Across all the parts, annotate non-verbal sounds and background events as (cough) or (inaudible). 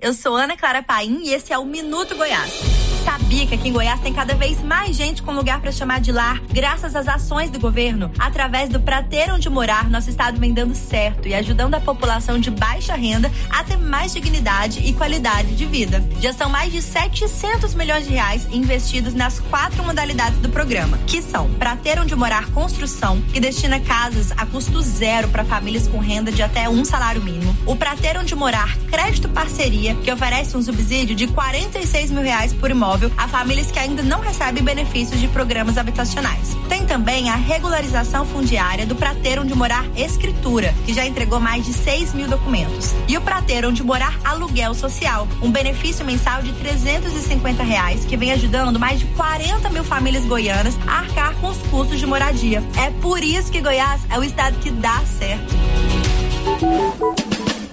Eu sou Ana Clara Paim e esse é o Minuto Goiás. Sabia que aqui em Goiás tem cada vez mais gente com lugar para chamar de lar, graças às ações do governo? Através do Prater Onde Morar, nosso estado vem dando certo e ajudando a população de baixa renda a ter mais dignidade e qualidade de vida. Já são mais de 700 milhões de reais investidos nas quatro modalidades do programa, que são Prater Onde Morar Construção, que destina casas a custo zero para famílias com renda de até um salário mínimo. O Prater Onde Morar Crédito Parceria, que oferece um subsídio de 46 mil reais por imóvel imóvel a famílias que ainda não recebem benefícios de programas habitacionais. Tem também a regularização fundiária do Prateiro onde morar escritura, que já entregou mais de 6 mil documentos. E o Prateiro onde morar aluguel social, um benefício mensal de 350 reais que vem ajudando mais de 40 mil famílias goianas a arcar com os custos de moradia. É por isso que Goiás é o estado que dá certo.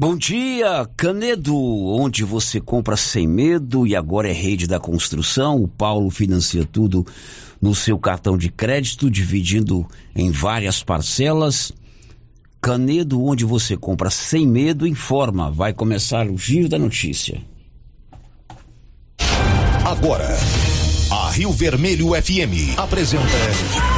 Bom dia, Canedo, onde você compra sem medo e agora é rede da construção. O Paulo financia tudo no seu cartão de crédito, dividindo em várias parcelas. Canedo, onde você compra sem medo, informa. Vai começar o giro da notícia. Agora, a Rio Vermelho FM apresenta.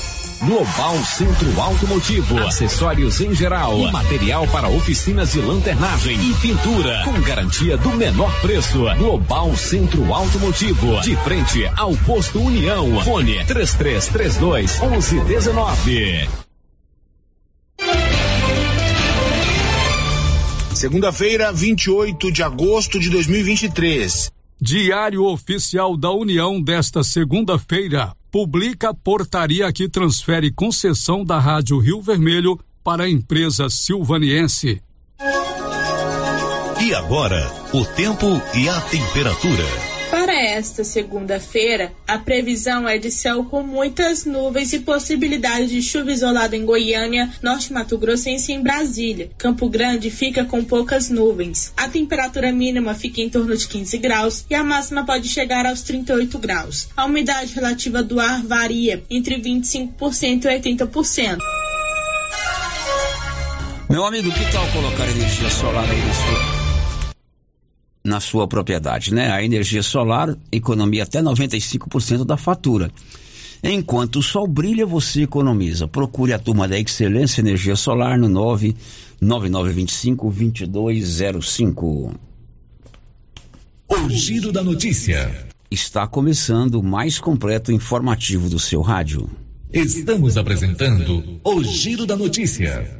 Global Centro Automotivo, acessórios em geral, e material para oficinas de lanternagem e pintura, com garantia do menor preço. Global Centro Automotivo, de frente ao posto União. Fone 3332 1119. Segunda-feira, 28 de agosto de 2023. Diário Oficial da União desta segunda-feira publica portaria que transfere concessão da Rádio Rio Vermelho para a empresa silvaniense. E agora, o tempo e a temperatura. Esta segunda-feira, a previsão é de céu com muitas nuvens e possibilidade de chuva isolada em Goiânia, Norte Mato Grossense e em Brasília. Campo Grande fica com poucas nuvens. A temperatura mínima fica em torno de 15 graus e a máxima pode chegar aos 38 graus. A umidade relativa do ar varia entre 25% e 80%. Meu amigo, que tal colocar energia solar aí na sua na sua propriedade, né? A energia solar economia até 95% da fatura. Enquanto o sol brilha, você economiza. Procure a turma da Excelência Energia Solar no 99925 2205. O Giro da Notícia. Está começando o mais completo informativo do seu rádio. Estamos apresentando o Giro da Notícia.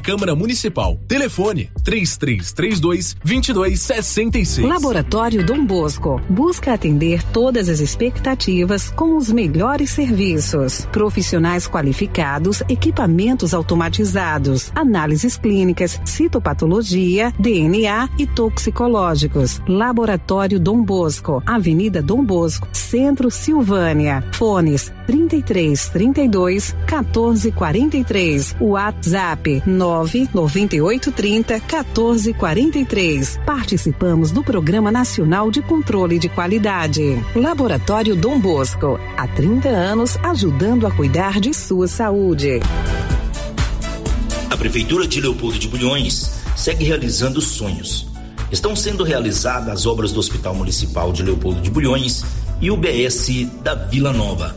Câmara Municipal. Telefone 3332 2266. Laboratório Dom Bosco busca atender todas as expectativas com os melhores serviços. Profissionais qualificados, equipamentos automatizados, análises clínicas, citopatologia, DNA e toxicológicos. Laboratório Dom Bosco, Avenida Dom Bosco, Centro Silvânia. Fones 33 32 14 43. WhatsApp 9 98 30 14 43. Participamos do Programa Nacional de Controle de Qualidade. Laboratório Dom Bosco, há 30 anos ajudando a cuidar de sua saúde. A Prefeitura de Leopoldo de Bulhões segue realizando sonhos. Estão sendo realizadas as obras do Hospital Municipal de Leopoldo de Bulhões e o BS da Vila Nova.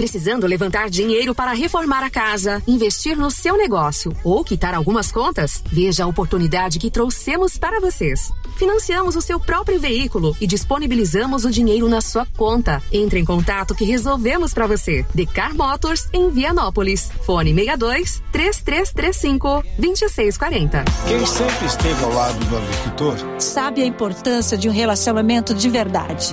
Precisando levantar dinheiro para reformar a casa, investir no seu negócio ou quitar algumas contas? Veja a oportunidade que trouxemos para vocês. Financiamos o seu próprio veículo e disponibilizamos o dinheiro na sua conta. Entre em contato que resolvemos para você. Decar Motors em Vianópolis. Fone 62 3335 2640. Quem sempre esteve ao lado do agricultor sabe a importância de um relacionamento de verdade.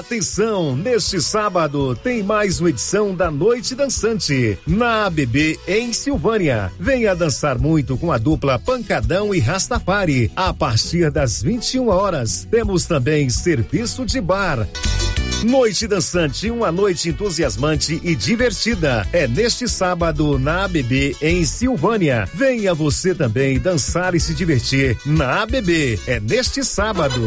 Atenção, neste sábado tem mais uma edição da Noite Dançante na ABB em Silvânia. Venha dançar muito com a dupla Pancadão e Rastafari. A partir das 21 horas, temos também serviço de bar. Noite Dançante, uma noite entusiasmante e divertida. É neste sábado na ABB em Silvânia. Venha você também dançar e se divertir na ABB. É neste sábado.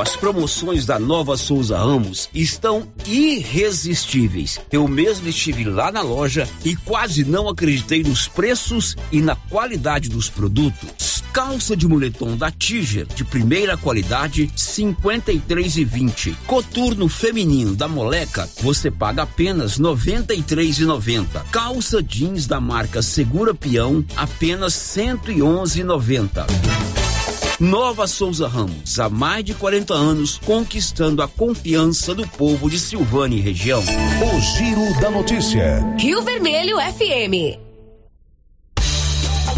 As promoções da Nova Souza Ramos estão irresistíveis. Eu mesmo estive lá na loja e quase não acreditei nos preços e na qualidade dos produtos. Calça de moletom da Tiger de primeira qualidade 53 e 20. Coturno feminino da Moleca você paga apenas 93 e 90. Calça jeans da marca Segura Peão apenas 111 e 90. Nova Souza Ramos, há mais de 40 anos, conquistando a confiança do povo de Silvânia e região. O Giro da Notícia. Rio Vermelho FM.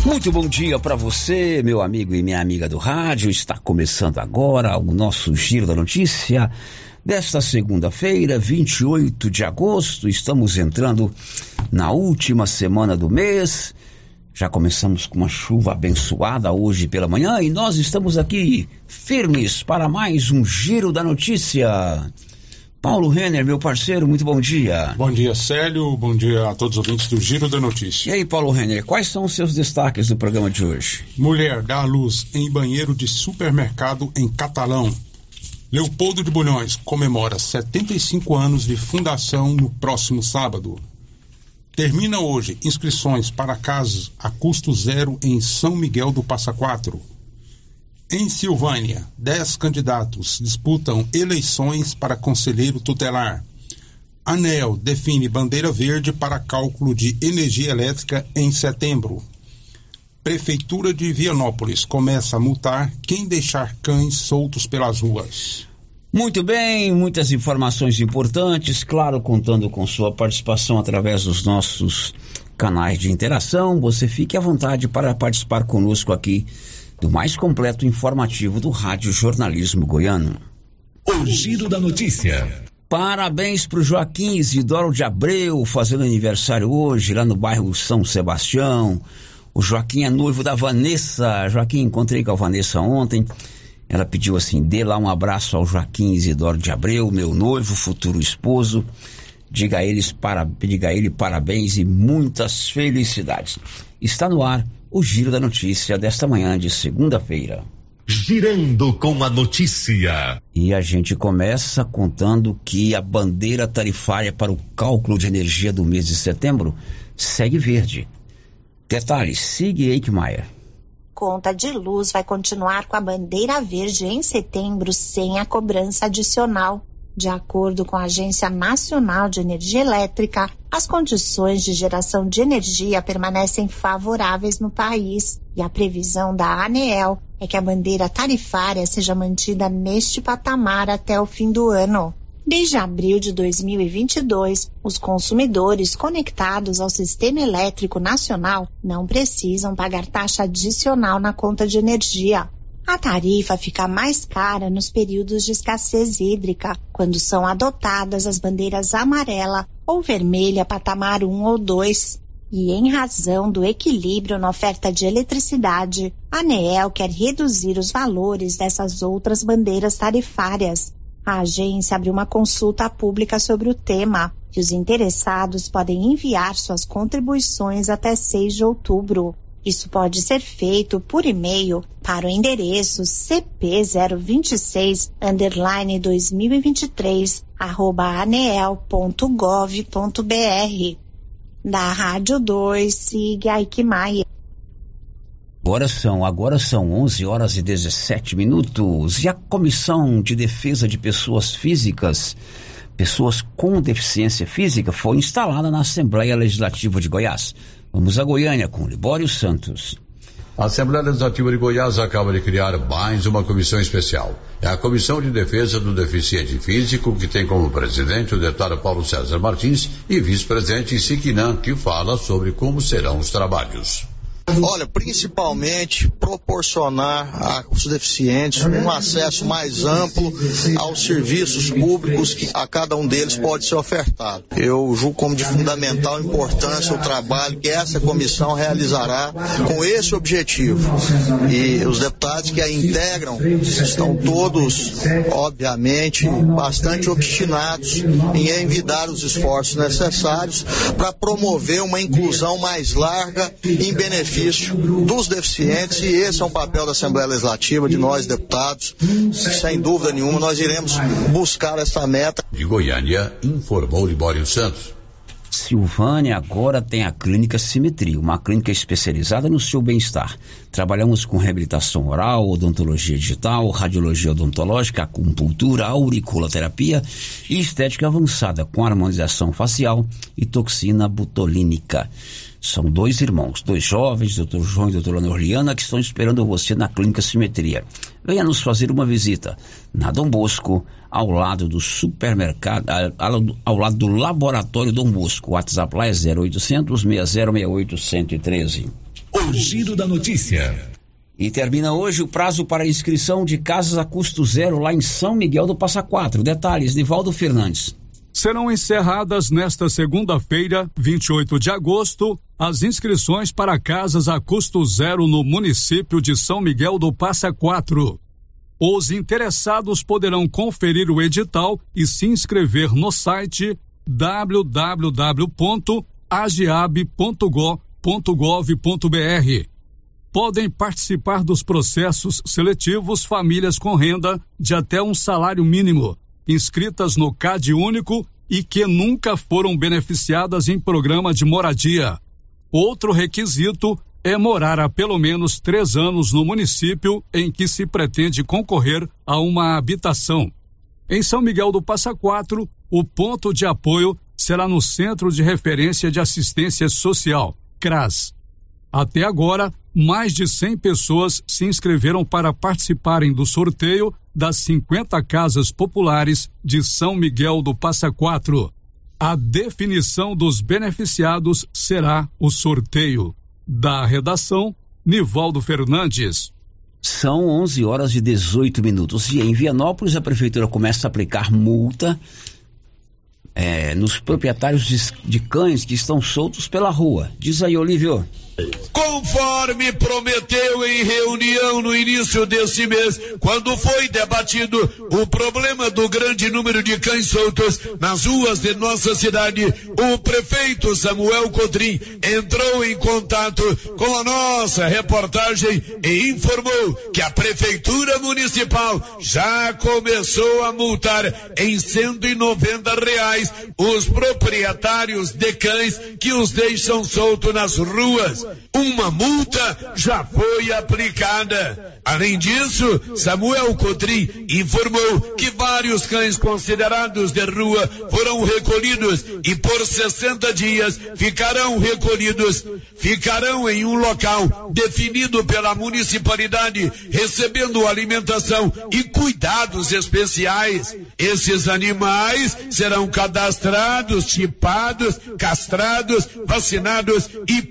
Muito bom dia para você, meu amigo e minha amiga do rádio. Está começando agora o nosso Giro da Notícia desta segunda-feira, 28 de agosto. Estamos entrando na última semana do mês. Já começamos com uma chuva abençoada hoje pela manhã e nós estamos aqui firmes para mais um Giro da Notícia. Paulo Renner, meu parceiro, muito bom dia. Bom dia, Célio. Bom dia a todos os ouvintes do Giro da Notícia. E aí, Paulo Renner, quais são os seus destaques do programa de hoje? Mulher dá à luz em banheiro de supermercado em Catalão. Leopoldo de Bulhões comemora 75 anos de fundação no próximo sábado. Termina hoje inscrições para casas a custo zero em São Miguel do Passa Quatro. Em Silvânia, dez candidatos disputam eleições para conselheiro tutelar. ANEL define bandeira verde para cálculo de energia elétrica em setembro. Prefeitura de Vianópolis começa a multar quem deixar cães soltos pelas ruas. Muito bem, muitas informações importantes, claro, contando com sua participação através dos nossos canais de interação. Você fique à vontade para participar conosco aqui do mais completo informativo do Rádio Jornalismo Goiano. O Giro da Notícia. Parabéns para o Joaquim Isidoro de Abreu, fazendo aniversário hoje, lá no bairro São Sebastião. O Joaquim é noivo da Vanessa. Joaquim, encontrei com a Vanessa ontem. Ela pediu assim: dê lá um abraço ao Joaquim Isidoro de Abreu, meu noivo, futuro esposo. Diga a, eles para, diga a ele parabéns e muitas felicidades. Está no ar o Giro da Notícia desta manhã de segunda-feira. Girando com a notícia. E a gente começa contando que a bandeira tarifária para o cálculo de energia do mês de setembro segue verde. Detalhe, Sig Eichmeier. Conta de luz vai continuar com a bandeira verde em setembro sem a cobrança adicional. De acordo com a Agência Nacional de Energia Elétrica, as condições de geração de energia permanecem favoráveis no país e a previsão da ANEEL é que a bandeira tarifária seja mantida neste patamar até o fim do ano. Desde abril de 2022, os consumidores conectados ao Sistema Elétrico Nacional não precisam pagar taxa adicional na conta de energia. A tarifa fica mais cara nos períodos de escassez hídrica, quando são adotadas as bandeiras amarela ou vermelha patamar 1 ou 2. E em razão do equilíbrio na oferta de eletricidade, a ANEEL quer reduzir os valores dessas outras bandeiras tarifárias. A agência abriu uma consulta pública sobre o tema e os interessados podem enviar suas contribuições até 6 de outubro. Isso pode ser feito por e-mail para o endereço cp026 underline 2023 arroba aneel.gov.br. Da Rádio 2, siga Ike Maia. Agora são, agora são 11 horas e 17 minutos. E a Comissão de Defesa de Pessoas Físicas, pessoas com deficiência física, foi instalada na Assembleia Legislativa de Goiás. Vamos a Goiânia com Libório Santos. A Assembleia Legislativa de Goiás acaba de criar mais uma comissão especial. É a Comissão de Defesa do Deficiente Físico, que tem como presidente o deputado Paulo César Martins e vice-presidente Siquinan, que fala sobre como serão os trabalhos. Olha, principalmente proporcionar aos deficientes um acesso mais amplo aos serviços públicos que a cada um deles pode ser ofertado. Eu julgo como de fundamental importância o trabalho que essa comissão realizará com esse objetivo. E os deputados que a integram estão todos, obviamente, bastante obstinados em envidar os esforços necessários para promover uma inclusão mais larga em benefício benefício dos deficientes e esse é um papel da Assembleia Legislativa, de nós deputados. Sem dúvida nenhuma, nós iremos buscar essa meta. De Goiânia, informou Libório Santos. Silvânia agora tem a clínica Simetria, uma clínica especializada no seu bem-estar. Trabalhamos com reabilitação oral, odontologia digital, radiologia odontológica, acupuntura, auriculoterapia e estética avançada com harmonização facial e toxina butolínica. São dois irmãos, dois jovens, doutor João e doutora Norliana, que estão esperando você na Clínica Simetria. Venha nos fazer uma visita na Dom Bosco, ao lado do supermercado, ao lado do Laboratório Dom Bosco. O WhatsApp lá é 0800 6068 113. O Giro da Notícia. E termina hoje o prazo para inscrição de casas a custo zero lá em São Miguel do Passa Quatro. Detalhes, Nivaldo Fernandes serão encerradas nesta segunda-feira, 28 de agosto, as inscrições para casas a custo zero no município de São Miguel do Passa Quatro. Os interessados poderão conferir o edital e se inscrever no site www.agiab.gov.br. Podem participar dos processos seletivos famílias com renda de até um salário mínimo inscritas no CAD único e que nunca foram beneficiadas em programa de moradia. Outro requisito é morar há pelo menos três anos no município em que se pretende concorrer a uma habitação. Em São Miguel do Passa Quatro, o ponto de apoio será no Centro de Referência de Assistência Social, CRAS. Até agora, mais de 100 pessoas se inscreveram para participarem do sorteio das 50 casas populares de São Miguel do Passa Quatro. A definição dos beneficiados será o sorteio. Da redação, Nivaldo Fernandes. São 11 horas e 18 minutos e em Vianópolis a prefeitura começa a aplicar multa é, nos proprietários de, de, cães que estão soltos pela rua. Diz aí, Olívio. Conforme prometeu em reunião no início desse mês, quando foi debatido o problema do grande número de cães soltos nas ruas de nossa cidade, o prefeito Samuel Codrim entrou em contato com a nossa reportagem e informou que a prefeitura municipal já começou a multar em 190 reais os proprietários de cães que os deixam soltos nas ruas. Uma multa já foi aplicada. Além disso, Samuel Cotrim informou que vários cães considerados de rua foram recolhidos e por 60 dias ficarão recolhidos, ficarão em um local definido pela municipalidade, recebendo alimentação e cuidados especiais. Esses animais serão cadastrados, chipados, castrados, vacinados e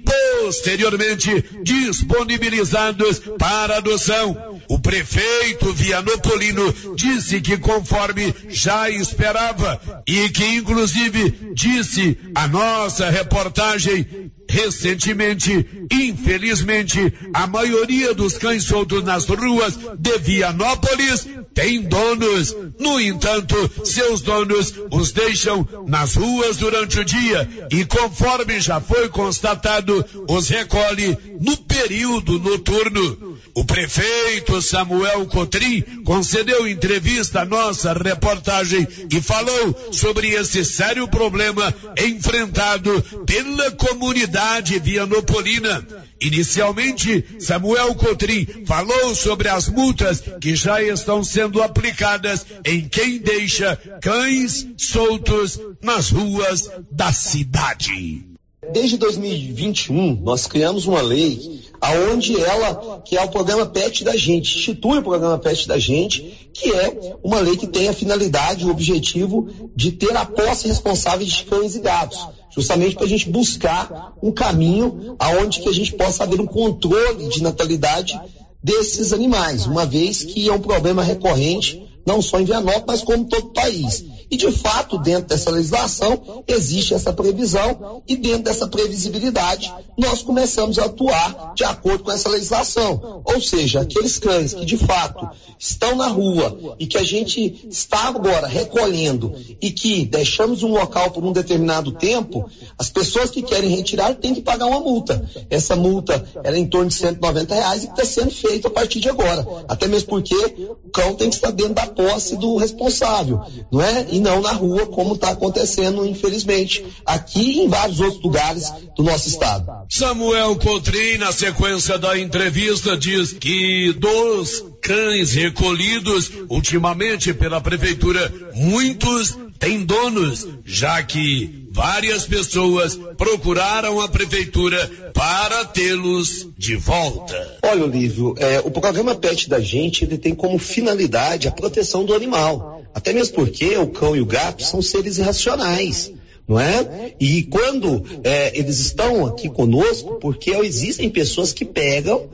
posteriormente disponibilizados para adoção. O prefeito Vianopolino disse que conforme já esperava e que inclusive disse a nossa reportagem recentemente, infelizmente, a maioria dos cães soltos nas ruas de Vianópolis tem donos. No entanto, seus donos os deixam nas ruas durante o dia e conforme já foi constatado, os recolhe no período noturno. O prefeito Samuel Cotrim concedeu entrevista à nossa reportagem e falou sobre esse sério problema enfrentado pela comunidade vianopolina. Inicialmente, Samuel Cotrim falou sobre as multas que já estão sendo aplicadas em quem deixa cães soltos nas ruas da cidade. Desde 2021, nós criamos uma lei aonde ela, que é o programa PET da gente, institui o programa PET da gente, que é uma lei que tem a finalidade, o objetivo de ter a posse responsável de cães e gatos, justamente para a gente buscar um caminho aonde que a gente possa haver um controle de natalidade desses animais, uma vez que é um problema recorrente, não só em Vianópolis, mas como todo o país. E, de fato, dentro dessa legislação, existe essa previsão e, dentro dessa previsibilidade, nós começamos a atuar de acordo com essa legislação. Ou seja, aqueles cães que, de fato, estão na rua e que a gente está agora recolhendo e que deixamos um local por um determinado tempo, as pessoas que querem retirar têm que pagar uma multa. Essa multa é em torno de 190 reais e está sendo feita a partir de agora. Até mesmo porque o cão tem que estar dentro da posse do responsável, não é? e não na rua, como está acontecendo, infelizmente, aqui e em vários outros lugares do nosso estado. Samuel Cotrim, na sequência da entrevista, diz que dos cães recolhidos ultimamente pela prefeitura, muitos têm donos, já que várias pessoas procuraram a prefeitura para tê-los de volta. Olha, Olívio, é, o programa PET da gente ele tem como finalidade a proteção do animal. Até mesmo porque o cão e o gato são seres irracionais não é? E quando é, eles estão aqui conosco, porque existem pessoas que pegam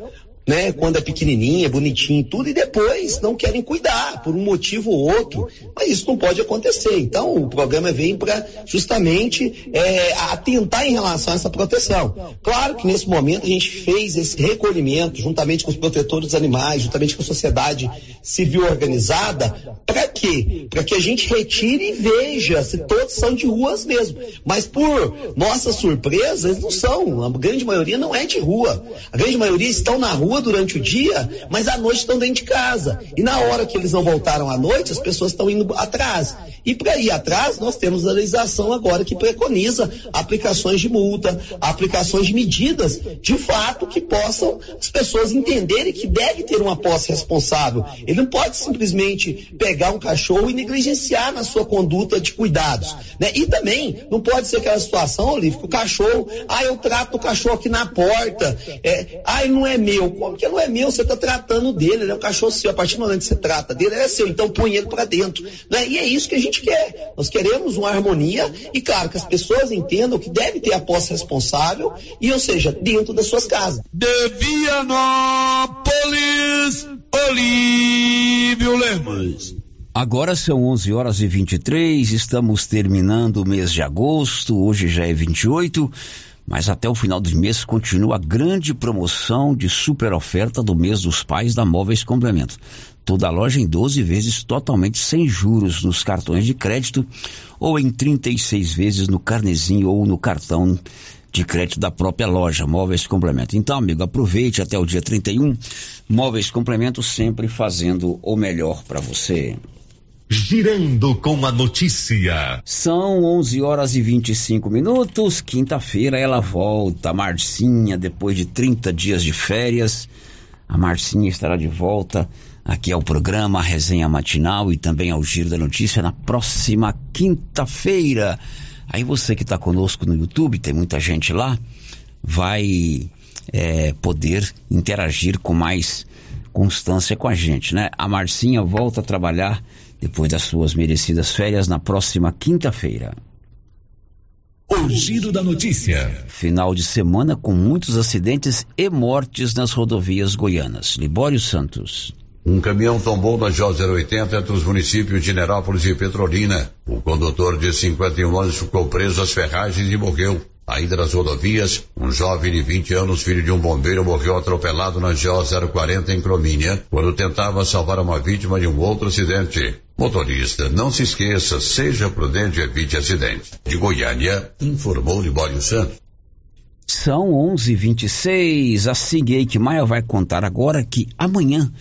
né? Quando é pequenininha, bonitinho tudo, e depois não querem cuidar por um motivo ou outro. Mas isso não pode acontecer. Então o programa vem para justamente é, atentar em relação a essa proteção. Claro que nesse momento a gente fez esse recolhimento juntamente com os protetores dos animais, juntamente com a sociedade civil organizada, para quê? Para que a gente retire e veja se todos são de ruas mesmo. Mas por nossa surpresa, eles não são. A grande maioria não é de rua. A grande maioria estão na rua rua durante o dia, mas à noite estão dentro de casa. E na hora que eles não voltaram à noite, as pessoas estão indo atrás. E para ir atrás, nós temos a legislação agora que preconiza aplicações de multa, aplicações de medidas, de fato, que possam as pessoas entenderem que deve ter uma posse responsável. Ele não pode simplesmente pegar um cachorro e negligenciar na sua conduta de cuidados. Né? E também não pode ser aquela situação, Olívio, que o cachorro, ah, eu trato o cachorro aqui na porta, é, ah, ele não é meu porque não é meu, você está tratando dele, ele é um cachorro seu. A partir do momento que você trata dele, ele é seu. Então põe ele para dentro. Né? E é isso que a gente quer. Nós queremos uma harmonia e, claro, que as pessoas entendam que deve ter a posse responsável e, ou seja, dentro das suas casas. De Vianópolis, Olívio Lemos. Agora são 11 horas e 23, estamos terminando o mês de agosto, hoje já é 28. Mas até o final do mês continua a grande promoção de super oferta do mês dos pais da Móveis Complemento. Toda a loja em 12 vezes totalmente sem juros nos cartões de crédito ou em 36 vezes no carnezinho ou no cartão de crédito da própria loja, Móveis Complemento. Então, amigo, aproveite até o dia 31. Móveis Complemento sempre fazendo o melhor para você. Girando com a notícia. São 11 horas e 25 minutos. Quinta-feira ela volta. Marcinha, depois de 30 dias de férias, a Marcinha estará de volta aqui ao programa, a resenha matinal e também ao Giro da Notícia na próxima quinta-feira. Aí você que está conosco no YouTube, tem muita gente lá, vai é, poder interagir com mais constância com a gente, né? A Marcinha volta a trabalhar depois das suas merecidas férias na próxima quinta-feira. O giro da notícia. Final de semana com muitos acidentes e mortes nas rodovias goianas. Libório Santos. Um caminhão tombou na J080 entre os municípios de Nerópolis e Petrolina. O condutor de 51 anos ficou preso às ferragens e morreu. Ainda nas rodovias, um jovem de 20 anos, filho de um bombeiro, morreu atropelado na GO 040 em Cromínia, quando tentava salvar uma vítima de um outro acidente. Motorista, não se esqueça, seja prudente e evite acidente. De Goiânia, informou Libório Santos. São 11:26. A Sig Maia vai contar agora que amanhã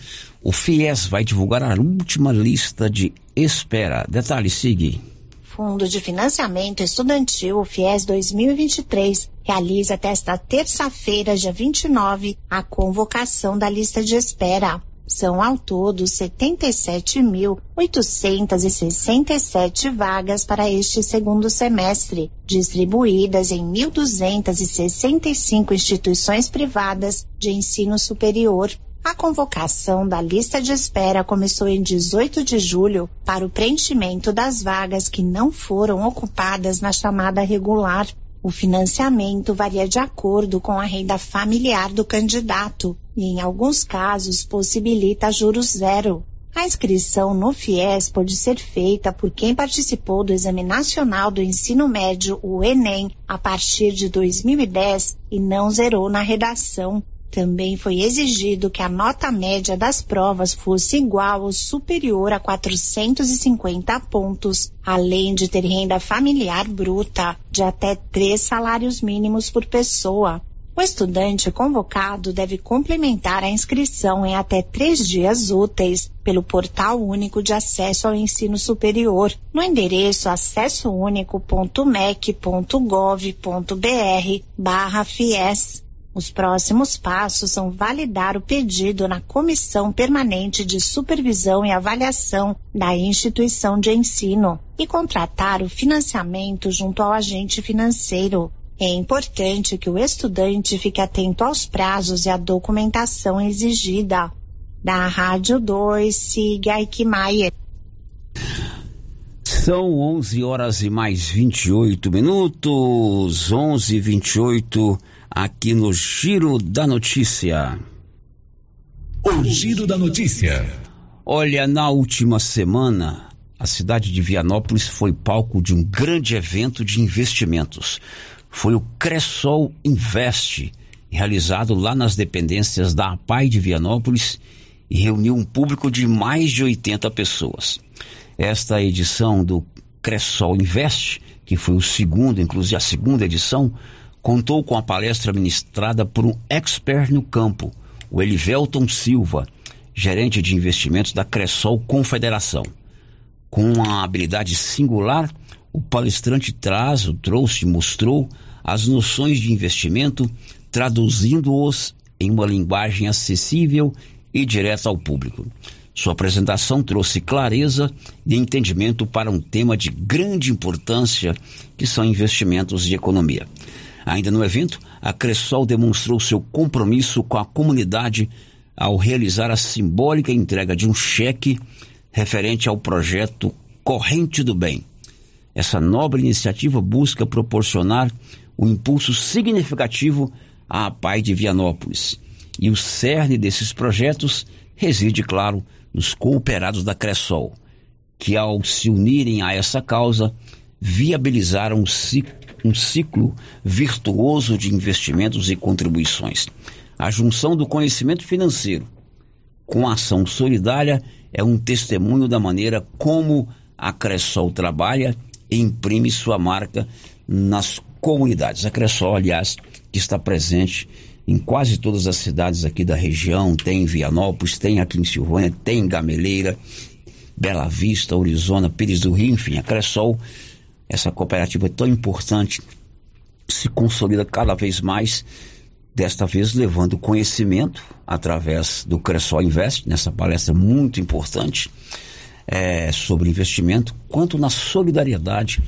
o FIES vai divulgar a última lista de espera. Detalhe, Sig. Fundo de Financiamento Estudantil, o FIES 2023, realiza até esta terça-feira, dia 29, a convocação da lista de espera. São ao todo 77.867 vagas para este segundo semestre, distribuídas em 1.265 instituições privadas de ensino superior. A convocação da lista de espera começou em 18 de julho para o preenchimento das vagas que não foram ocupadas na chamada regular. O financiamento varia de acordo com a renda familiar do candidato e, em alguns casos, possibilita juros zero. A inscrição no FIES pode ser feita por quem participou do Exame Nacional do Ensino Médio, o Enem, a partir de 2010 e não zerou na redação. Também foi exigido que a nota média das provas fosse igual ou superior a 450 pontos, além de ter renda familiar bruta de até três salários mínimos por pessoa. O estudante convocado deve complementar a inscrição em até três dias úteis pelo Portal Único de Acesso ao Ensino Superior, no endereço acessounico.mec.gov.br barra FIES. Os próximos passos são validar o pedido na Comissão Permanente de Supervisão e Avaliação da instituição de ensino e contratar o financiamento junto ao agente financeiro. É importante que o estudante fique atento aos prazos e à documentação exigida. Da Rádio 2, siga Aikmaier. São 11 horas e mais 28 minutos, 11 e 28 aqui no Giro da Notícia. O Giro da Notícia. Olha, na última semana, a cidade de Vianópolis foi palco de um grande evento de investimentos. Foi o Cressol Invest, realizado lá nas dependências da APAI de Vianópolis e reuniu um público de mais de 80 pessoas. Esta edição do Cressol Invest, que foi o segundo, inclusive a segunda edição, contou com a palestra ministrada por um expert no campo, o Elivelton Silva, gerente de investimentos da Cressol Confederação. Com uma habilidade singular, o palestrante traz, trouxe, mostrou as noções de investimento, traduzindo-os em uma linguagem acessível e direta ao público. Sua apresentação trouxe clareza e entendimento para um tema de grande importância, que são investimentos e economia. Ainda no evento, a Cressol demonstrou seu compromisso com a comunidade ao realizar a simbólica entrega de um cheque referente ao projeto Corrente do Bem. Essa nobre iniciativa busca proporcionar um impulso significativo à PAI de Vianópolis. E o cerne desses projetos reside, claro, nos cooperados da Cressol, que ao se unirem a essa causa, viabilizaram um ciclo um ciclo virtuoso de investimentos e contribuições. A junção do conhecimento financeiro com a ação solidária é um testemunho da maneira como a Cressol trabalha e imprime sua marca nas comunidades. A Cressol, aliás, que está presente em quase todas as cidades aqui da região, tem em Vianópolis, tem aqui em Silvânia, tem em Gameleira, Bela Vista, Orizona, Pires do Rio, enfim, a Cressol, essa cooperativa é tão importante, se consolida cada vez mais, desta vez levando conhecimento através do Cressol Invest, nessa palestra muito importante é, sobre investimento, quanto na solidariedade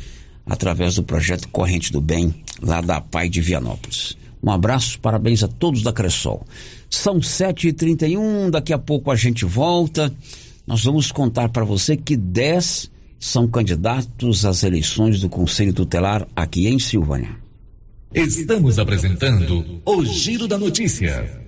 através do projeto Corrente do Bem, lá da PAI de Vianópolis. Um abraço, parabéns a todos da Cressol. São 7h31, daqui a pouco a gente volta. Nós vamos contar para você que 10 são candidatos às eleições do Conselho Tutelar aqui em Silvânia. Estamos apresentando o Giro da Notícia.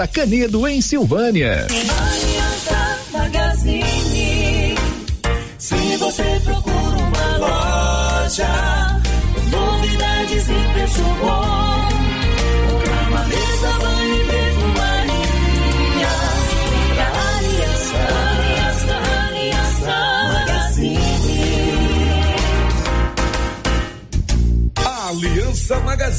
da Canedo, em Silvânia. Se você procura uma loja, novidades e preço bom,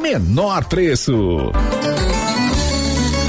menor preço.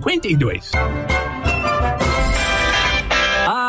52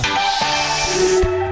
Καλημέρα.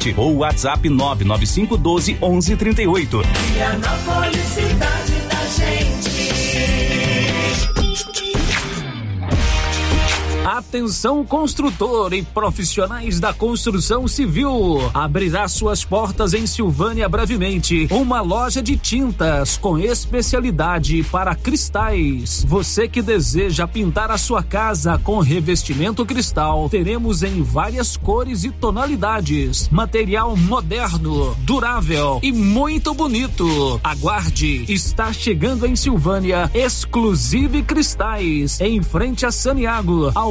ou WhatsApp 99512 1138. Vianópolis, cidade da gente. Atenção construtor e profissionais da construção civil. Abrirá suas portas em Silvânia brevemente. Uma loja de tintas com especialidade para cristais. Você que deseja pintar a sua casa com revestimento cristal, teremos em várias cores e tonalidades. Material moderno, durável e muito bonito. Aguarde, está chegando em Silvânia Exclusive Cristais, em frente a Saniago, ao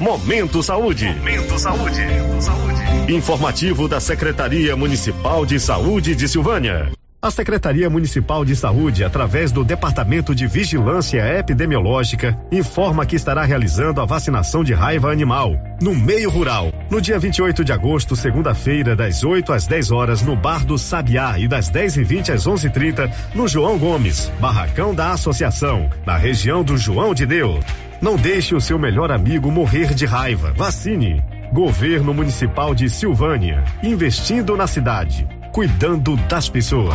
Momento Saúde. Momento Saúde. Informativo da Secretaria Municipal de Saúde de Silvânia. A Secretaria Municipal de Saúde, através do Departamento de Vigilância Epidemiológica, informa que estará realizando a vacinação de raiva animal no meio rural, no dia 28 de agosto, segunda-feira, das 8 às 10 horas, no Bar do Sabiá e das 10 e 20 às 11:30 no João Gomes, barracão da Associação, na região do João de Deus. Não deixe o seu melhor amigo morrer de raiva. Vacine. Governo Municipal de Silvânia, investindo na cidade, cuidando das pessoas.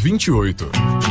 28.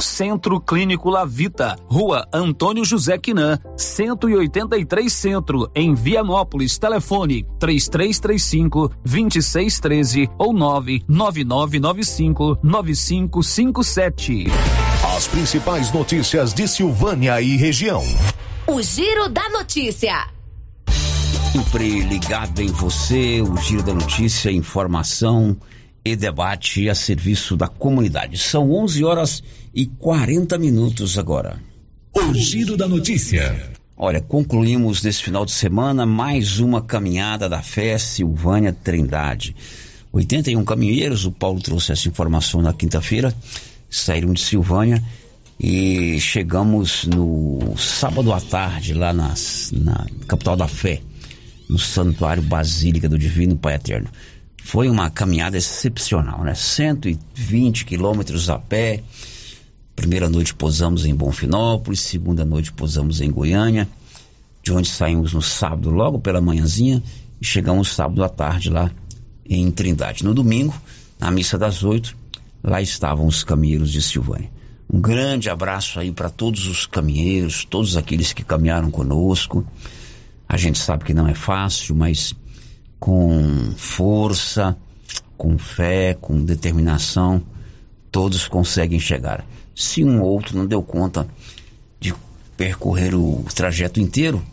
Centro Clínico Lavita, Rua Antônio José Quinan, 183 Centro, em Vianópolis. Telefone 3335 2613 ou 99995 9557. As principais notícias de Silvânia e região. O Giro da Notícia. Sempre ligado em você, o Giro da Notícia, informação e debate a serviço da comunidade. São 11 horas e 40 minutos agora. O Giro da Notícia. Olha, concluímos nesse final de semana mais uma caminhada da fé Silvânia Trindade. 81 caminhoneiros, o Paulo trouxe essa informação na quinta-feira, saíram de Silvânia e chegamos no sábado à tarde, lá nas, na capital da fé, no Santuário Basílica do Divino Pai Eterno. Foi uma caminhada excepcional, né? 120 quilômetros a pé. Primeira noite posamos em Bonfinópolis, segunda noite posamos em Goiânia, de onde saímos no sábado logo pela manhãzinha e chegamos sábado à tarde lá em Trindade. No domingo, na missa das oito, lá estavam os caminheiros de Silvânia. Um grande abraço aí para todos os caminheiros, todos aqueles que caminharam conosco. A gente sabe que não é fácil, mas com força, com fé, com determinação, todos conseguem chegar. Se um ou outro não deu conta de percorrer o trajeto inteiro,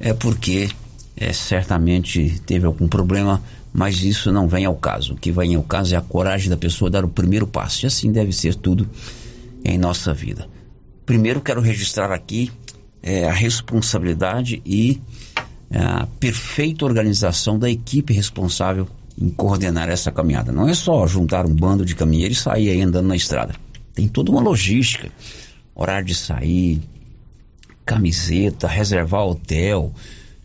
é porque é, certamente teve algum problema, mas isso não vem ao caso. O que vem ao caso é a coragem da pessoa dar o primeiro passo. E assim deve ser tudo em nossa vida. Primeiro, quero registrar aqui é, a responsabilidade e a perfeita organização da equipe responsável em coordenar essa caminhada. Não é só juntar um bando de caminheiros e sair aí andando na estrada. Tem toda uma logística. Horário de sair, camiseta, reservar hotel,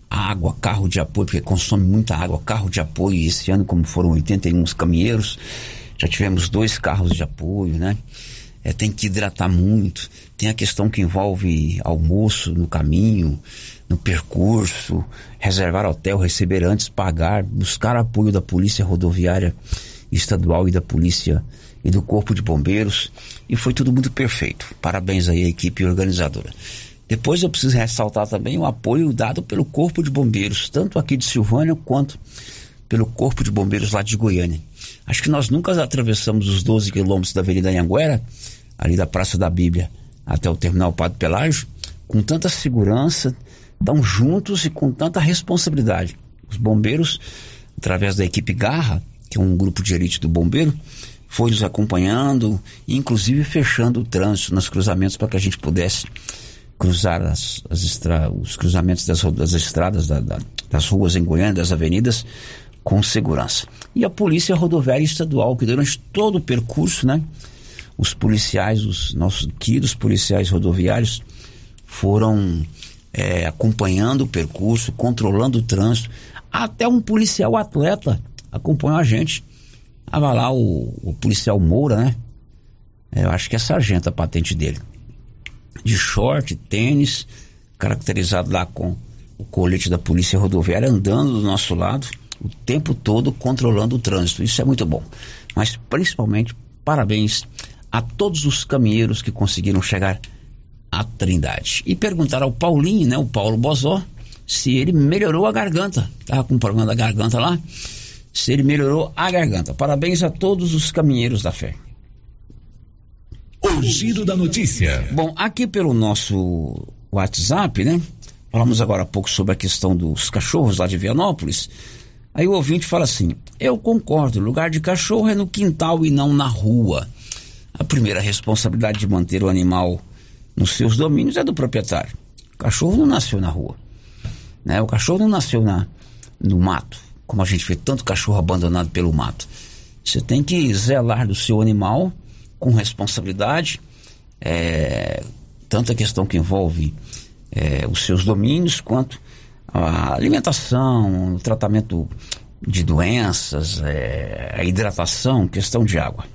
água, carro de apoio, porque consome muita água, carro de apoio. Esse ano, como foram 81 caminheiros, já tivemos dois carros de apoio, né? é, tem que hidratar muito, tem a questão que envolve almoço no caminho, no percurso, reservar hotel, receber antes, pagar, buscar apoio da Polícia Rodoviária Estadual e da Polícia e do Corpo de Bombeiros, e foi tudo muito perfeito. Parabéns aí à equipe organizadora. Depois eu preciso ressaltar também o apoio dado pelo Corpo de Bombeiros, tanto aqui de Silvânia quanto pelo Corpo de Bombeiros lá de Goiânia. Acho que nós nunca atravessamos os 12 quilômetros da Avenida Anhanguera ali da Praça da Bíblia até o terminal Padre Pelágio, com tanta segurança, tão juntos e com tanta responsabilidade. Os bombeiros, através da equipe Garra, que é um grupo de elite do bombeiro, foi nos acompanhando, inclusive fechando o trânsito nos cruzamentos para que a gente pudesse cruzar as, as estra... os cruzamentos das, das estradas, da, da, das ruas em Goiânia, das avenidas, com segurança. E a Polícia Rodoviária Estadual, que durante todo o percurso, né, os policiais, os nossos queridos policiais rodoviários, foram é, acompanhando o percurso, controlando o trânsito. Até um policial atleta acompanhou a gente. Estava lá o, o policial Moura, né? É, eu acho que é sargento a patente dele. De short, tênis, caracterizado lá com o colete da polícia rodoviária, andando do nosso lado o tempo todo controlando o trânsito. Isso é muito bom. Mas principalmente, parabéns a todos os caminheiros que conseguiram chegar à Trindade. E perguntar ao Paulinho, né, o Paulo Bozó, se ele melhorou a garganta. Estava com um problema da garganta lá. Se ele melhorou a garganta. Parabéns a todos os caminheiros da fé. O giro da notícia. Bom, aqui pelo nosso WhatsApp, né? Falamos agora há pouco sobre a questão dos cachorros lá de Vianópolis. Aí o ouvinte fala assim: Eu concordo, lugar de cachorro é no quintal e não na rua. A primeira responsabilidade de manter o animal nos seus domínios é do proprietário. O cachorro não nasceu na rua. Né? O cachorro não nasceu na, no mato, como a gente vê tanto cachorro abandonado pelo mato. Você tem que zelar do seu animal com responsabilidade, é, tanto a questão que envolve é, os seus domínios, quanto a alimentação, o tratamento de doenças, é, a hidratação, questão de água.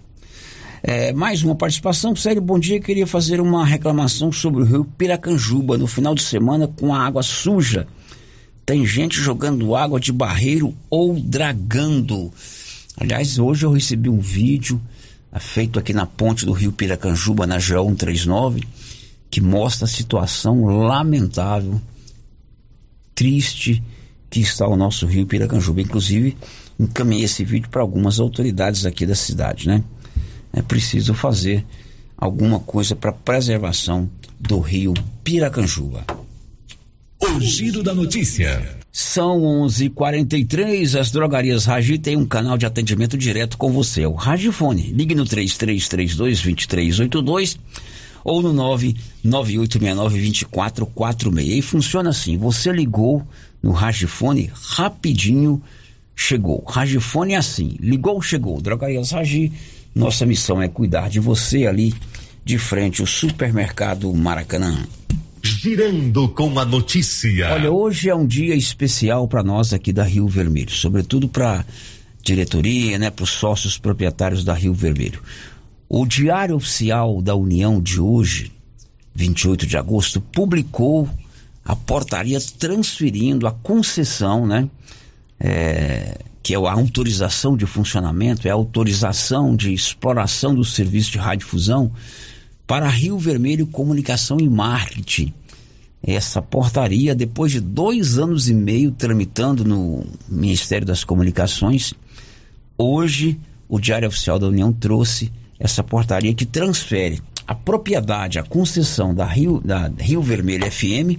É, mais uma participação. Sério, bom dia. Queria fazer uma reclamação sobre o rio Piracanjuba no final de semana com a água suja. Tem gente jogando água de barreiro ou dragando. Aliás, hoje eu recebi um vídeo é, feito aqui na ponte do rio Piracanjuba, na GO 139, que mostra a situação lamentável, triste que está o nosso rio Piracanjuba. Inclusive, encaminhei esse vídeo para algumas autoridades aqui da cidade, né? É preciso fazer alguma coisa para preservação do rio Piracanjuba. O giro da notícia. São 11:43. As drogarias Ragi têm um canal de atendimento direto com você. O Ragifone. Ligue no 3332-2382 ou no 99869-2446. E funciona assim: você ligou no Ragifone rapidinho chegou. Ragifone é assim, ligou, chegou. Drogarias Ragi, nossa missão é cuidar de você ali de frente ao supermercado Maracanã. Girando com a notícia. Olha, hoje é um dia especial para nós aqui da Rio Vermelho, sobretudo para diretoria, né, para os sócios proprietários da Rio Vermelho. O Diário Oficial da União de hoje, 28 de agosto, publicou a portaria transferindo a concessão, né, é, que é a autorização de funcionamento, é a autorização de exploração do serviço de radiodifusão para Rio Vermelho Comunicação e Marketing. Essa portaria, depois de dois anos e meio tramitando no Ministério das Comunicações, hoje o Diário Oficial da União trouxe essa portaria que transfere a propriedade, a concessão da Rio, da Rio Vermelho FM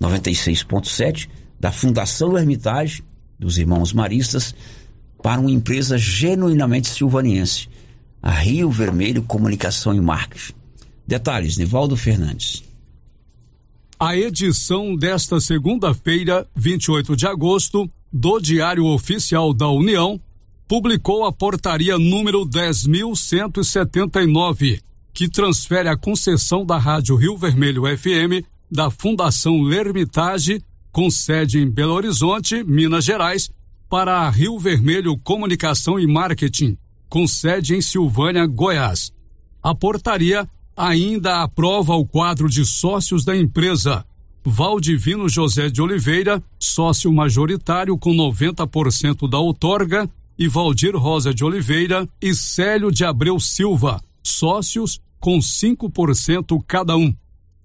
96.7, da Fundação Hermitage dos irmãos maristas para uma empresa genuinamente silvaniense, a Rio Vermelho Comunicação e Marketing. Detalhes, Nivaldo Fernandes. A edição desta segunda-feira, 28 de agosto, do Diário Oficial da União, publicou a portaria número 10.179, que transfere a concessão da Rádio Rio Vermelho FM da Fundação Lermitage com sede em Belo Horizonte, Minas Gerais, para a Rio Vermelho Comunicação e Marketing, com sede em Silvânia, Goiás. A portaria ainda aprova o quadro de sócios da empresa. Valdivino José de Oliveira, sócio majoritário com 90% da outorga, e Valdir Rosa de Oliveira e Célio de Abreu Silva, sócios com 5% cada um.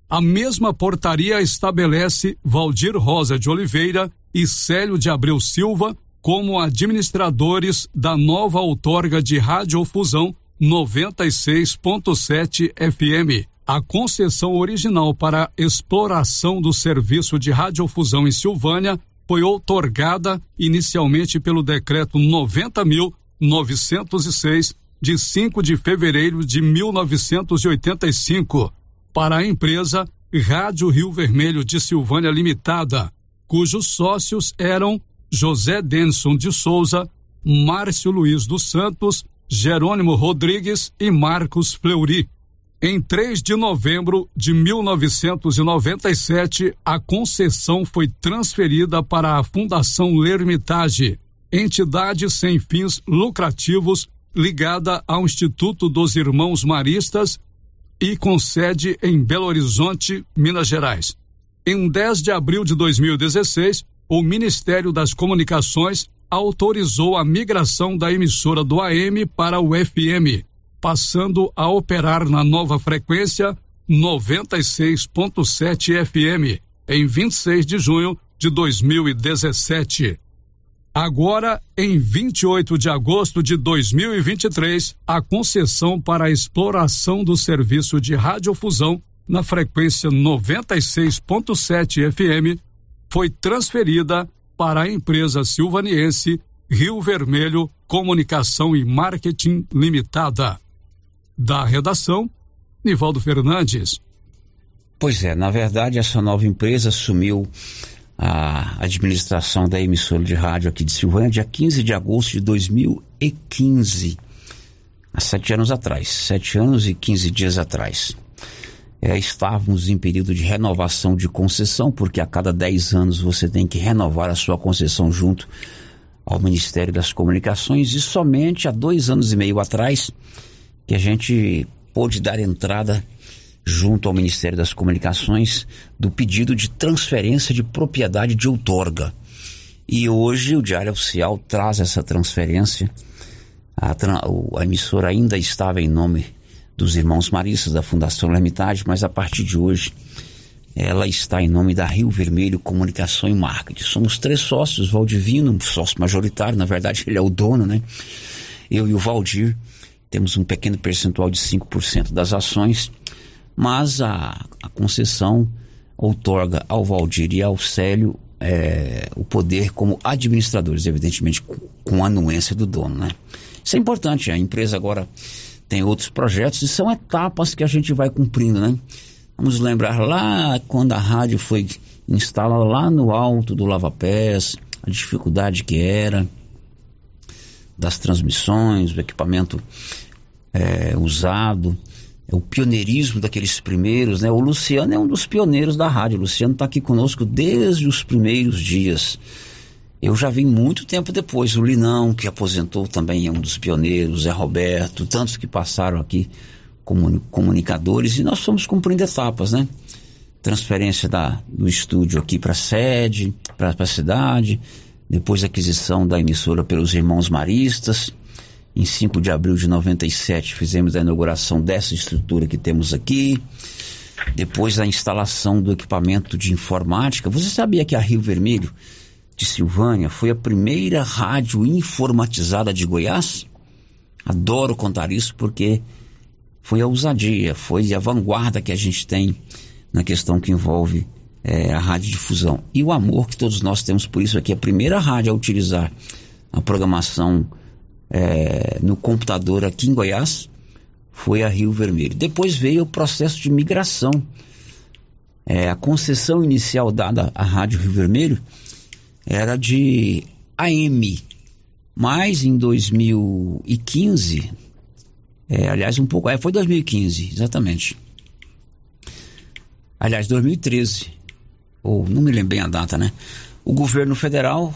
A mesma portaria estabelece Valdir Rosa de Oliveira e Célio de Abreu Silva como administradores da nova outorga de radiofusão 96.7 FM. A concessão original para exploração do serviço de radiofusão em Silvânia foi outorgada inicialmente pelo decreto 90.906 de 5 de fevereiro de 1985 para a empresa Rádio Rio Vermelho de Silvânia Limitada, cujos sócios eram José Denson de Souza, Márcio Luiz dos Santos, Jerônimo Rodrigues e Marcos Fleury. Em 3 de novembro de 1997, a concessão foi transferida para a Fundação Lermitage, entidade sem fins lucrativos ligada ao Instituto dos Irmãos Maristas e com sede em Belo Horizonte, Minas Gerais. Em 10 de abril de 2016, o Ministério das Comunicações autorizou a migração da emissora do AM para o FM, passando a operar na nova frequência 96.7 FM em 26 de junho de 2017. Agora, em 28 de agosto de 2023, a concessão para a exploração do serviço de radiofusão na frequência 96.7 FM foi transferida para a empresa silvaniense Rio Vermelho Comunicação e Marketing Limitada. Da redação, Nivaldo Fernandes. Pois é, na verdade, essa nova empresa assumiu a administração da emissora de rádio aqui de Silvânia, dia 15 de agosto de 2015, há sete anos atrás, sete anos e 15 dias atrás. É, estávamos em período de renovação de concessão, porque a cada dez anos você tem que renovar a sua concessão junto ao Ministério das Comunicações, e somente há dois anos e meio atrás que a gente pôde dar entrada junto ao Ministério das Comunicações do pedido de transferência de propriedade de outorga. E hoje o Diário Oficial traz essa transferência. A, a emissora ainda estava em nome dos irmãos maristas da Fundação Hermitage, mas a partir de hoje ela está em nome da Rio Vermelho Comunicação e Marketing. Somos três sócios, Valdivino, sócio majoritário, na verdade ele é o dono, né? Eu e o Valdir temos um pequeno percentual de 5% das ações mas a, a concessão outorga ao Valdir e ao Célio é, o poder como administradores, evidentemente com, a anuência do dono, né? Isso é importante, a empresa agora tem outros projetos e são etapas que a gente vai cumprindo, né? Vamos lembrar lá quando a rádio foi instalada lá no alto do Lava Pés, a dificuldade que era das transmissões, o equipamento é, usado, o pioneirismo daqueles primeiros, né? O Luciano é um dos pioneiros da rádio. O Luciano está aqui conosco desde os primeiros dias. Eu já vim muito tempo depois. O Linão, que aposentou, também é um dos pioneiros. Zé Roberto, tantos que passaram aqui como comunicadores. E nós fomos cumprindo etapas, né? Transferência da, do estúdio aqui para a sede, para a cidade depois da aquisição da emissora pelos irmãos maristas. Em 5 de abril de 97 fizemos a inauguração dessa estrutura que temos aqui. Depois a instalação do equipamento de informática. Você sabia que a Rio Vermelho de Silvânia foi a primeira rádio informatizada de Goiás? Adoro contar isso porque foi a ousadia, foi a vanguarda que a gente tem na questão que envolve é, a radiodifusão. E o amor que todos nós temos por isso aqui. A primeira rádio a utilizar a programação é, no computador aqui em Goiás foi a Rio Vermelho. Depois veio o processo de migração. É, a concessão inicial dada à Rádio Rio Vermelho era de AM, mas em 2015, é, aliás, um pouco, é, foi 2015, exatamente. Aliás, 2013, ou não me lembro bem a data, né? O governo federal,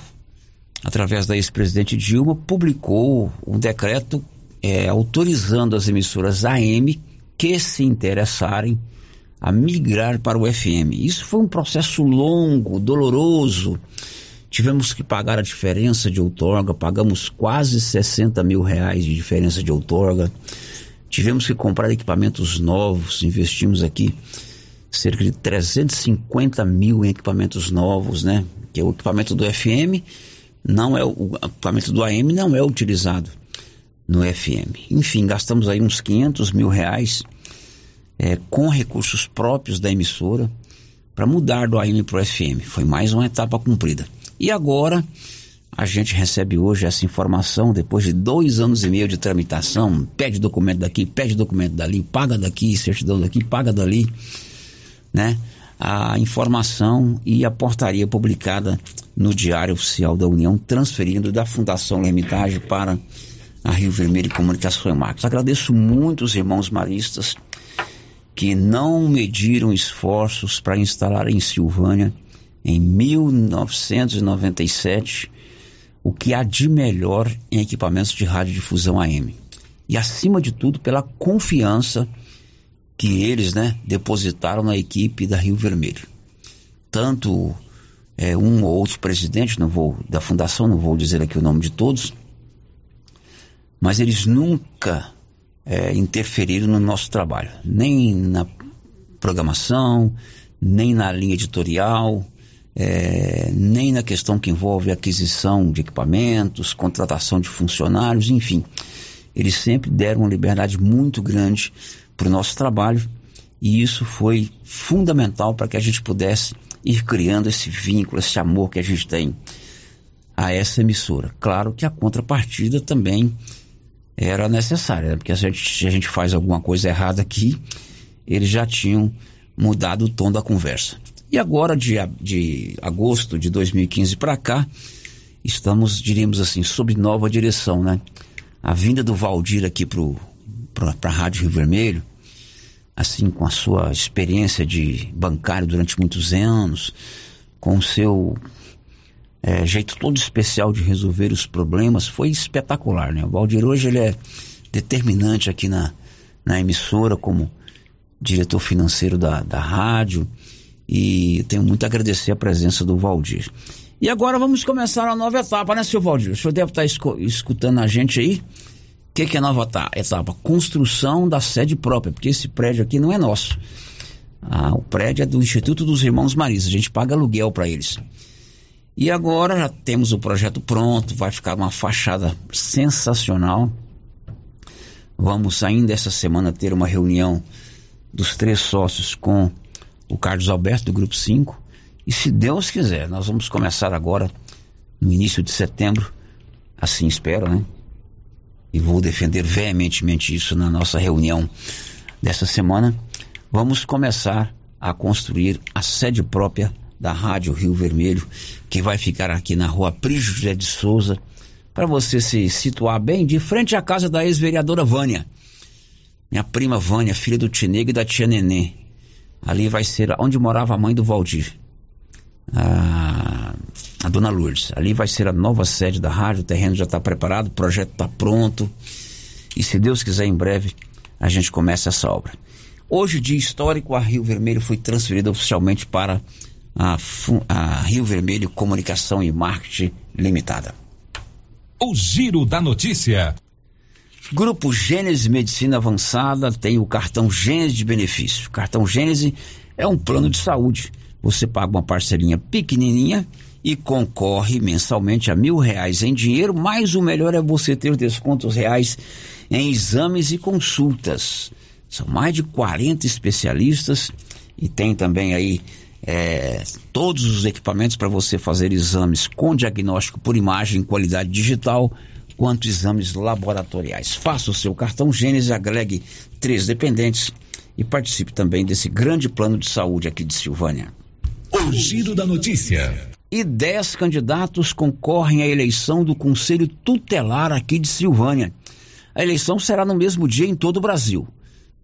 através da ex-presidente Dilma, publicou um decreto é, autorizando as emissoras AM que se interessarem a migrar para o FM. Isso foi um processo longo, doloroso. Tivemos que pagar a diferença de outorga, pagamos quase 60 mil reais de diferença de outorga. Tivemos que comprar equipamentos novos, investimos aqui cerca de 350 mil em equipamentos novos, né? Que é o equipamento do FM não é o, equipamento do AM não é utilizado no FM. Enfim, gastamos aí uns 500 mil reais é, com recursos próprios da emissora para mudar do AM para o FM. Foi mais uma etapa cumprida. E agora a gente recebe hoje essa informação depois de dois anos e meio de tramitação. Pede documento daqui, pede documento dali, paga daqui, certidão daqui, paga dali né, a informação e a portaria publicada no Diário Oficial da União, transferindo da Fundação Lemitage para a Rio Vermelho e Marcos. Agradeço muito os irmãos maristas que não mediram esforços para instalar em Silvânia, em 1997, o que há de melhor em equipamentos de radiodifusão AM. E, acima de tudo, pela confiança que eles né, depositaram na equipe da Rio Vermelho. Tanto é, um ou outro presidente, não vou da fundação, não vou dizer aqui o nome de todos, mas eles nunca é, interferiram no nosso trabalho, nem na programação, nem na linha editorial, é, nem na questão que envolve aquisição de equipamentos, contratação de funcionários, enfim. Eles sempre deram uma liberdade muito grande para o nosso trabalho e isso foi fundamental para que a gente pudesse ir criando esse vínculo, esse amor que a gente tem a essa emissora. Claro que a contrapartida também era necessária, né? porque se a, gente, se a gente faz alguma coisa errada aqui, eles já tinham mudado o tom da conversa. E agora, de, de agosto de 2015 para cá, estamos, diríamos assim, sob nova direção, né? A vinda do Valdir aqui para a Rádio Rio Vermelho assim, com a sua experiência de bancário durante muitos anos, com o seu é, jeito todo especial de resolver os problemas, foi espetacular, né? O Valdir hoje ele é determinante aqui na, na emissora como diretor financeiro da, da rádio e tenho muito a agradecer a presença do Valdir. E agora vamos começar a nova etapa, né, seu Valdir? O senhor deve estar escutando a gente aí. O que, que é a nova etapa? Construção da sede própria, porque esse prédio aqui não é nosso. Ah, o prédio é do Instituto dos Irmãos Maris, a gente paga aluguel para eles. E agora já temos o projeto pronto, vai ficar uma fachada sensacional. Vamos ainda essa semana ter uma reunião dos três sócios com o Carlos Alberto do Grupo 5. E se Deus quiser, nós vamos começar agora no início de setembro, assim espero, né? E vou defender veementemente isso na nossa reunião dessa semana, vamos começar a construir a sede própria da Rádio Rio Vermelho, que vai ficar aqui na rua Prígio José de Souza, para você se situar bem de frente à casa da ex-vereadora Vânia. Minha prima Vânia, filha do Tinega e da tia Nenê. Ali vai ser onde morava a mãe do Valdir. A, a dona Lourdes. Ali vai ser a nova sede da rádio, o terreno já está preparado, o projeto está pronto. E se Deus quiser, em breve a gente começa essa obra. Hoje, dia histórico, a Rio Vermelho foi transferida oficialmente para a, a Rio Vermelho Comunicação e Marketing Limitada. O Giro da Notícia. Grupo Gênese Medicina Avançada tem o cartão Gênese de benefício. O cartão Gênese é um plano de saúde. Você paga uma parcelinha pequenininha e concorre mensalmente a mil reais em dinheiro, mas o melhor é você ter descontos reais em exames e consultas. São mais de 40 especialistas e tem também aí é, todos os equipamentos para você fazer exames com diagnóstico por imagem em qualidade digital, quanto exames laboratoriais. Faça o seu cartão Gênesis, agregue três dependentes e participe também desse grande plano de saúde aqui de Silvânia. O giro da notícia. E dez candidatos concorrem à eleição do Conselho Tutelar aqui de Silvânia. A eleição será no mesmo dia em todo o Brasil,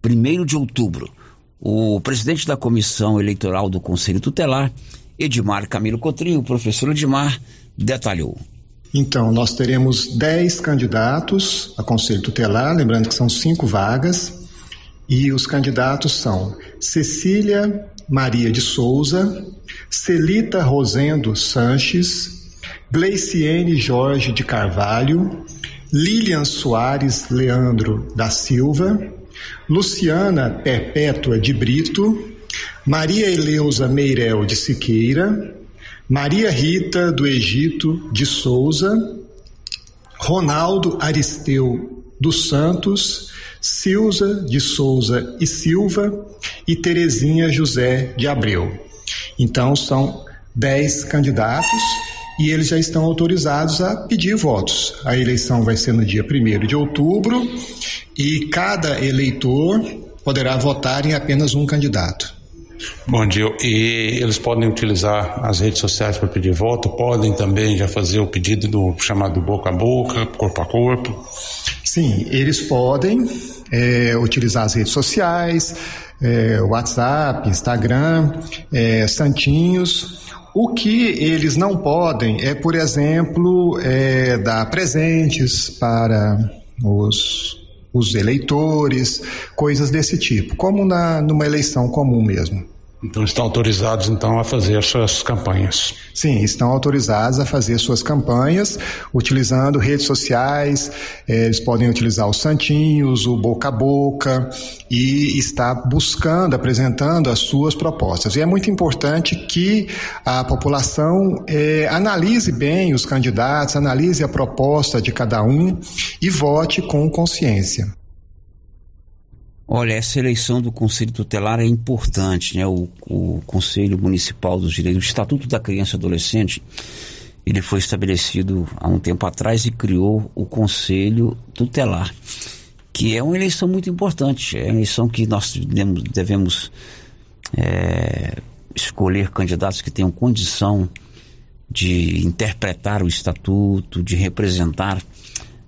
1 de outubro. O presidente da comissão eleitoral do Conselho Tutelar, Edmar Camilo Cotrim, o professor Edmar, detalhou. Então, nós teremos 10 candidatos a Conselho Tutelar, lembrando que são cinco vagas, e os candidatos são Cecília Maria de Souza, Celita Rosendo Sanches, Gleiciene Jorge de Carvalho, Lilian Soares Leandro da Silva, Luciana Perpétua de Brito, Maria Eleusa Meirel de Siqueira, Maria Rita do Egito de Souza, Ronaldo Aristeu dos Santos, Silza de Souza e Silva e Terezinha José de Abreu. Então são dez candidatos e eles já estão autorizados a pedir votos. A eleição vai ser no dia 1 de outubro e cada eleitor poderá votar em apenas um candidato. Bom dia. E eles podem utilizar as redes sociais para pedir voto, podem também já fazer o pedido do chamado boca a boca, corpo a corpo. Sim, eles podem é, utilizar as redes sociais, é, WhatsApp, Instagram, é, Santinhos. O que eles não podem é, por exemplo, é, dar presentes para os os eleitores, coisas desse tipo, como na, numa eleição comum mesmo. Então estão autorizados então a fazer suas campanhas. Sim, estão autorizados a fazer suas campanhas utilizando redes sociais. Eh, eles podem utilizar os santinhos, o boca a boca e estar buscando, apresentando as suas propostas. E é muito importante que a população eh, analise bem os candidatos, analise a proposta de cada um e vote com consciência. Olha, essa eleição do Conselho Tutelar é importante, né? O, o Conselho Municipal dos Direitos, o Estatuto da Criança e Adolescente, ele foi estabelecido há um tempo atrás e criou o Conselho Tutelar, que é uma eleição muito importante, é uma eleição que nós devemos, devemos é, escolher candidatos que tenham condição de interpretar o estatuto, de representar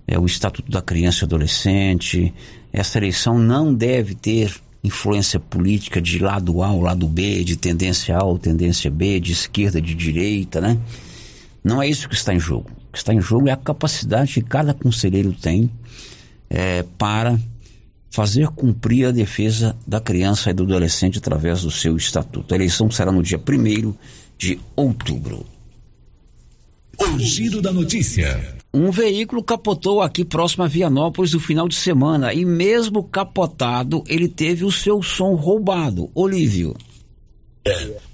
é, o Estatuto da Criança e Adolescente. Essa eleição não deve ter influência política de lado A ou lado B, de tendência A ou tendência B, de esquerda, de direita, né? Não é isso que está em jogo. O que está em jogo é a capacidade que cada conselheiro tem é, para fazer cumprir a defesa da criança e do adolescente através do seu estatuto. A eleição será no dia 1 de outubro. O giro da notícia. Um veículo capotou aqui próximo a Vianópolis no final de semana e mesmo capotado, ele teve o seu som roubado. Olívio.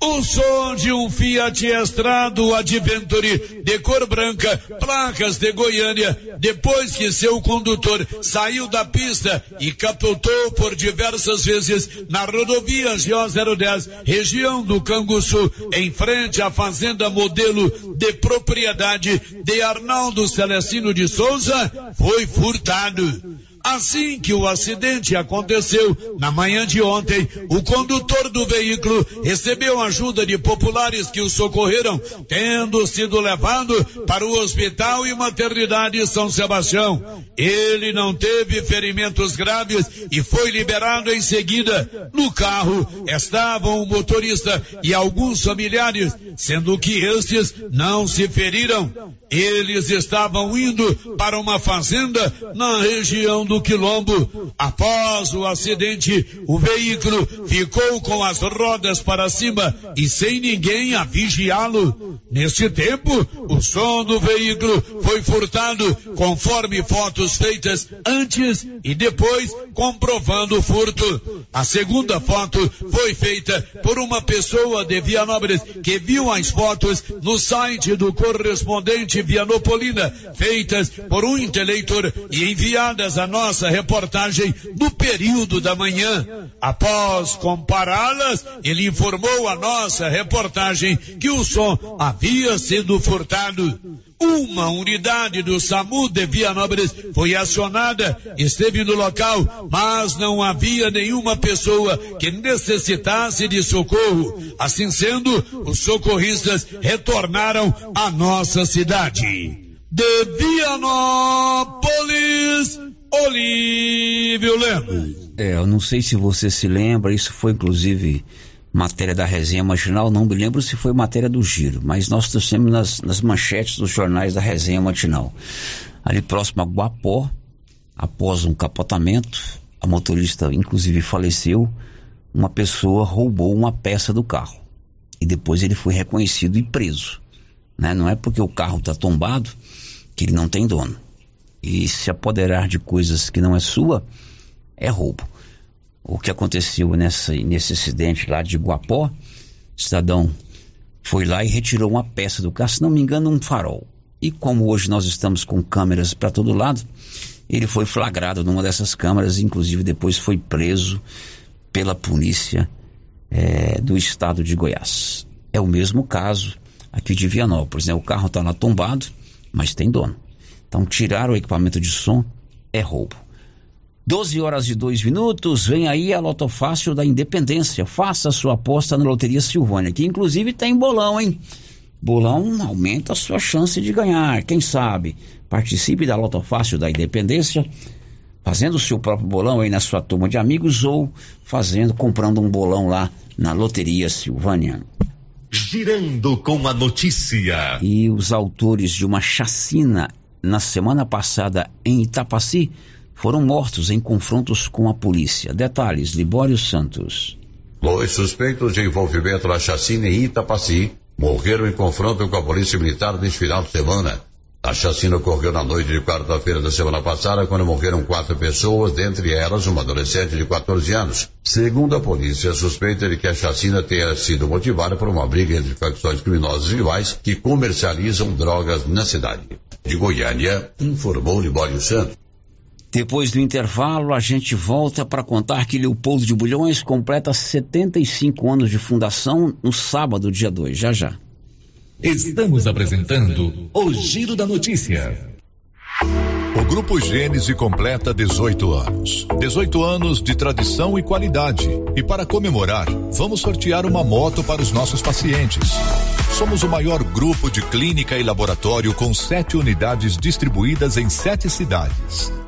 O som de um Fiat Estrado Adventure de cor branca, placas de Goiânia, depois que seu condutor saiu da pista e capotou por diversas vezes na rodovia GO010, região do Canguçu, em frente à fazenda modelo de propriedade de Arnaldo Celestino de Souza, foi furtado. Assim que o acidente aconteceu, na manhã de ontem, o condutor do veículo recebeu ajuda de populares que o socorreram, tendo sido levado para o hospital e maternidade São Sebastião. Ele não teve ferimentos graves e foi liberado em seguida. No carro estavam o motorista e alguns familiares, sendo que estes não se feriram. Eles estavam indo para uma fazenda na região do Quilombo. Após o acidente, o veículo ficou com as rodas para cima e sem ninguém a vigiá-lo. Neste tempo, o som do veículo foi furtado, conforme fotos feitas antes e depois comprovando o furto. A segunda foto foi feita por uma pessoa de Vianópolis que viu as fotos no site do correspondente Vianopolina, feitas por um inteleitor e enviadas à nossa reportagem no período da manhã. Após compará-las, ele informou a nossa reportagem que o som havia sido furtado. Uma unidade do SAMU de Vianópolis foi acionada, esteve no local, mas não havia nenhuma pessoa que necessitasse de socorro. Assim sendo, os socorristas retornaram à nossa cidade. De Vianópolis, Olívio Lemos. É, eu não sei se você se lembra, isso foi inclusive matéria da resenha matinal, não me lembro se foi matéria do giro, mas nós trouxemos nas, nas manchetes dos jornais da resenha matinal. Ali próximo a Guapó, após um capotamento, a motorista inclusive faleceu, uma pessoa roubou uma peça do carro. E depois ele foi reconhecido e preso. Né? Não é porque o carro está tombado que ele não tem dono. E se apoderar de coisas que não é sua, é roubo o que aconteceu nessa, nesse acidente lá de Guapó, cidadão foi lá e retirou uma peça do carro, se não me engano, um farol. E como hoje nós estamos com câmeras para todo lado, ele foi flagrado numa dessas câmeras, inclusive depois foi preso pela polícia é, do estado de Goiás. É o mesmo caso aqui de Vianópolis, né? O carro está lá tombado, mas tem dono. Então tirar o equipamento de som é roubo. 12 horas e 2 minutos, vem aí a Loto Fácil da Independência. Faça sua aposta na Loteria Silvânia, que inclusive tem bolão, hein? Bolão aumenta a sua chance de ganhar, quem sabe? Participe da Loto Fácil da Independência, fazendo o seu próprio bolão aí na sua turma de amigos ou fazendo, comprando um bolão lá na Loteria Silvânia. Girando com a notícia. E os autores de uma chacina na semana passada em Itapaci foram mortos em confrontos com a polícia. Detalhes, Libório Santos. Dois suspeitos de envolvimento na chacina em Itapaci morreram em confronto com a polícia militar neste final de semana. A chacina ocorreu na noite de quarta-feira da semana passada, quando morreram quatro pessoas, dentre elas uma adolescente de 14 anos. Segundo a polícia, suspeita de que a chacina tenha sido motivada por uma briga entre facções criminosas rivais que comercializam drogas na cidade. De Goiânia, informou Libório Santos. Depois do intervalo, a gente volta para contar que Leopoldo de Bulhões completa 75 anos de fundação no sábado, dia 2. Já já. Estamos apresentando o Giro da Notícia. O Grupo Gênese completa 18 anos. 18 anos de tradição e qualidade. E para comemorar, vamos sortear uma moto para os nossos pacientes. Somos o maior grupo de clínica e laboratório com sete unidades distribuídas em sete cidades.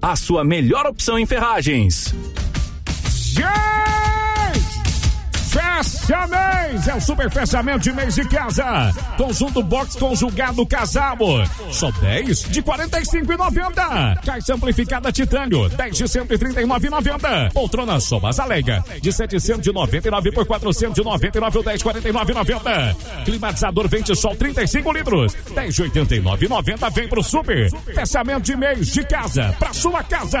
a sua melhor opção em ferragens. Fecha mês! É o super fechamento de mês de casa. Conjunto box conjugado casal. Só 10 de 45,90. Caixa amplificada titânio, 10 de 139,90. Poltrona Somas Alega, de 799 por 499 ou 10 49,90. Climatizador vente sol 35 litros, 10 de 89,90 vem pro super. Fechamento de mês de casa, pra sua casa.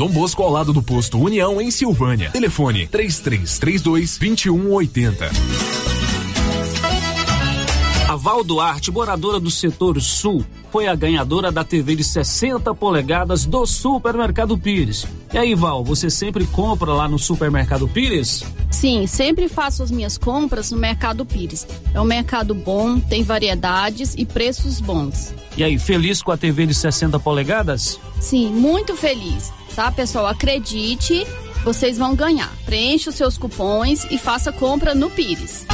Dom Bosco ao lado do posto União em Silvânia. Telefone 3332 2180. A Val Duarte, moradora do setor sul, foi a ganhadora da TV de 60 polegadas do Supermercado Pires. E aí, Val, você sempre compra lá no Supermercado Pires? Sim, sempre faço as minhas compras no Mercado Pires. É um mercado bom, tem variedades e preços bons. E aí, feliz com a TV de 60 polegadas? Sim, muito feliz. Tá, pessoal? Acredite, vocês vão ganhar. Preencha os seus cupons e faça compra no Pires.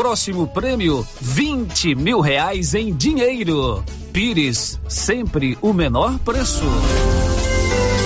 Próximo prêmio: 20 mil reais em dinheiro. Pires, sempre o menor preço.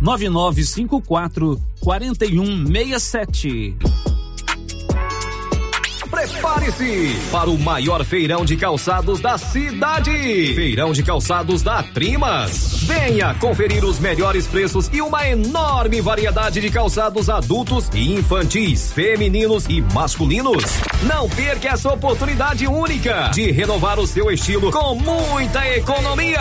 9954 4167. Prepare-se para o maior feirão de calçados da cidade. Feirão de calçados da Trimas. Venha conferir os melhores preços e uma enorme variedade de calçados adultos e infantis, femininos e masculinos. Não perca essa oportunidade única de renovar o seu estilo com muita economia.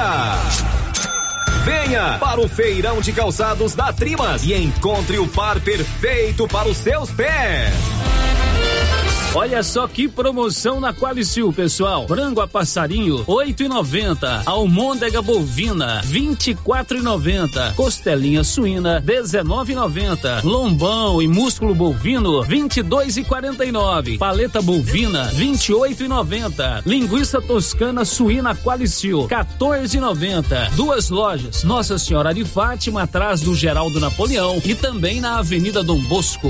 Venha para o feirão de calçados da Trimas e encontre o par perfeito para os seus pés. Olha só que promoção na Qualicil, pessoal. Frango a passarinho, oito e noventa. Almôndega bovina, vinte e quatro e noventa. Costelinha suína, dezenove e noventa. Lombão e músculo bovino, vinte e dois e quarenta e nove. Paleta bovina, vinte e oito e noventa. Linguiça toscana suína Qualicil, 14,90. Duas lojas, Nossa Senhora de Fátima, atrás do Geraldo Napoleão e também na Avenida Dom Bosco.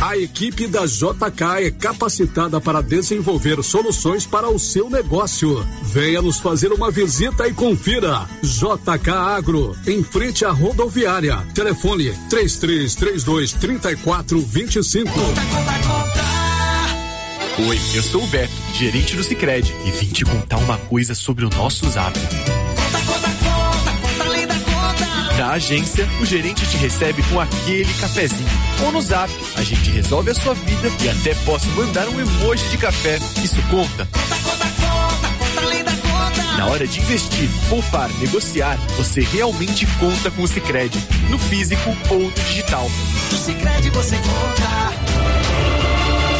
A equipe da JK é capacitada para desenvolver soluções para o seu negócio. Venha nos fazer uma visita e confira. JK Agro, em frente à rodoviária. Telefone 3332 3425. Oi, eu sou o Beto, gerente do Sicredi e vim te contar uma coisa sobre o nosso zap. Na agência, o gerente te recebe com aquele cafezinho. Ou no zap, a gente resolve a sua vida e até posso mandar um emoji de café. Isso conta? Na hora de investir, poupar, negociar, você realmente conta com o Sicredi, no físico ou no digital. No Sicredi você conta.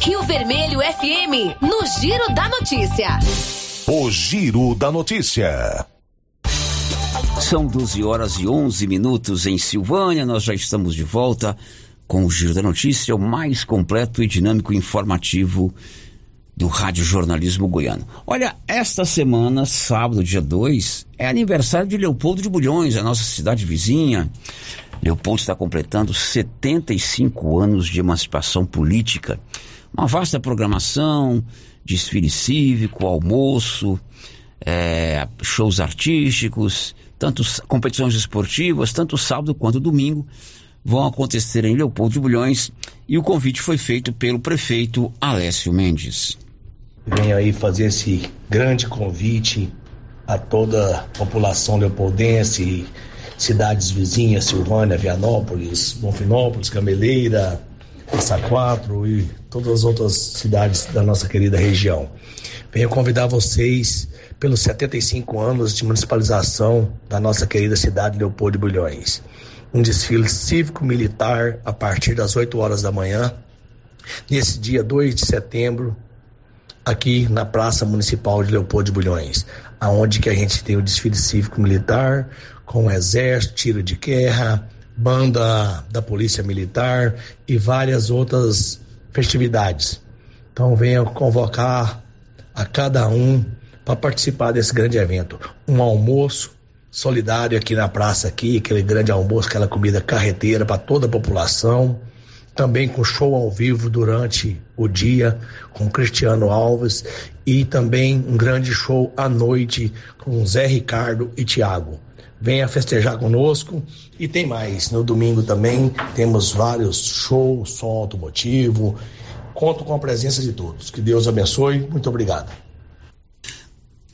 Rio Vermelho FM, no Giro da Notícia. O Giro da Notícia. São 12 horas e 11 minutos em Silvânia. Nós já estamos de volta com o Giro da Notícia, o mais completo e dinâmico informativo do Rádio Jornalismo Goiano. Olha, esta semana, sábado, dia 2, é aniversário de Leopoldo de Bulhões, a nossa cidade vizinha. Leopoldo está completando 75 anos de emancipação política. Uma vasta programação, desfile cívico, almoço, é, shows artísticos, tanto competições esportivas, tanto sábado quanto domingo, vão acontecer em Leopoldo de Bulhões e o convite foi feito pelo prefeito Alessio Mendes. Venho aí fazer esse grande convite a toda a população leopoldense, cidades vizinhas, Silvânia, Vianópolis, Bonfinópolis, Cameleira, Passa Quatro e todas as outras cidades da nossa querida região. Venho convidar vocês pelos 75 anos de municipalização da nossa querida cidade Leopoldo de Bulhões. Um desfile cívico-militar a partir das 8 horas da manhã, nesse dia 2 de setembro, aqui na Praça Municipal de Leopoldo de Bulhões, aonde que a gente tem o desfile cívico-militar com o exército, tiro de guerra, banda da Polícia Militar e várias outras festividades. Então venha convocar a cada um para participar desse grande evento. Um almoço solidário aqui na praça aqui, aquele grande almoço, aquela comida carreteira para toda a população. Também com show ao vivo durante o dia com Cristiano Alves e também um grande show à noite com Zé Ricardo e Tiago. Venha festejar conosco e tem mais. No domingo também temos vários shows, som automotivo. Conto com a presença de todos. Que Deus abençoe. Muito obrigado.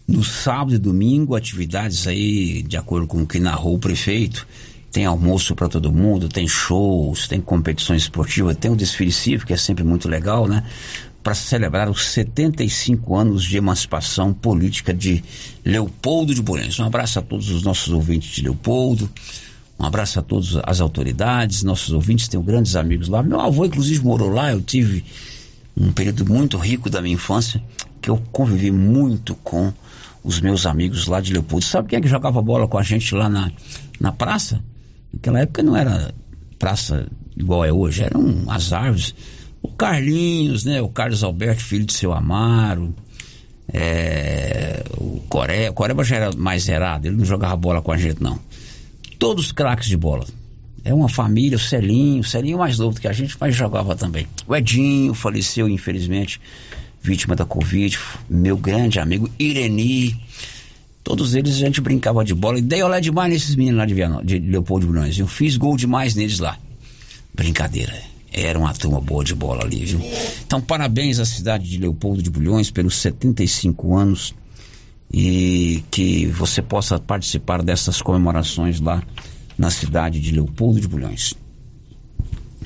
No sábado e domingo, atividades aí, de acordo com o que narrou o prefeito, tem almoço para todo mundo, tem shows, tem competições esportivas, tem o desfile cívico, que é sempre muito legal, né? Para celebrar os 75 anos de emancipação política de Leopoldo de Bulhões. Um abraço a todos os nossos ouvintes de Leopoldo, um abraço a todas as autoridades, nossos ouvintes, tenho grandes amigos lá. Meu avô, inclusive, morou lá, eu tive um período muito rico da minha infância, que eu convivi muito com os meus amigos lá de Leopoldo. Sabe quem é que jogava bola com a gente lá na, na praça? Naquela época não era praça igual é hoje, eram as árvores. O Carlinhos, né? O Carlos Alberto, filho de seu Amaro. É, o Coré, o Coreba já era mais zerado, ele não jogava bola com a gente, não. Todos craques de bola. É uma família, o Celinho, o Celinho mais novo do que a gente, mas jogava também. O Edinho faleceu, infelizmente, vítima da Covid, meu grande amigo Ireni. Todos eles a gente brincava de bola e dei olé demais nesses meninos lá de, de Leopoldo Bulhões. Eu fiz gol demais neles lá. Brincadeira. Era uma turma boa de bola ali, viu? Então, parabéns à cidade de Leopoldo de Bulhões pelos 75 anos e que você possa participar dessas comemorações lá na cidade de Leopoldo de Bulhões.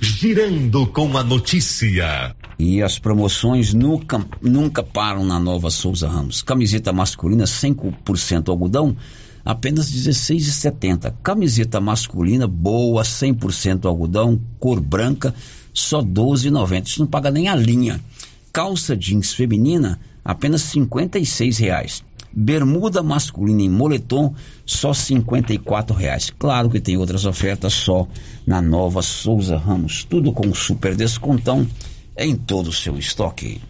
Girando com a notícia. E as promoções nunca, nunca param na nova Souza Ramos. Camiseta masculina 100% algodão, apenas R$16,70. Camiseta masculina boa, 100% algodão, cor branca, só R$12,90. Isso não paga nem a linha. Calça jeans feminina, apenas R$ reais. Bermuda masculina em moletom, só R$ reais. Claro que tem outras ofertas só na nova Souza Ramos. Tudo com super descontão em todo o seu estoque.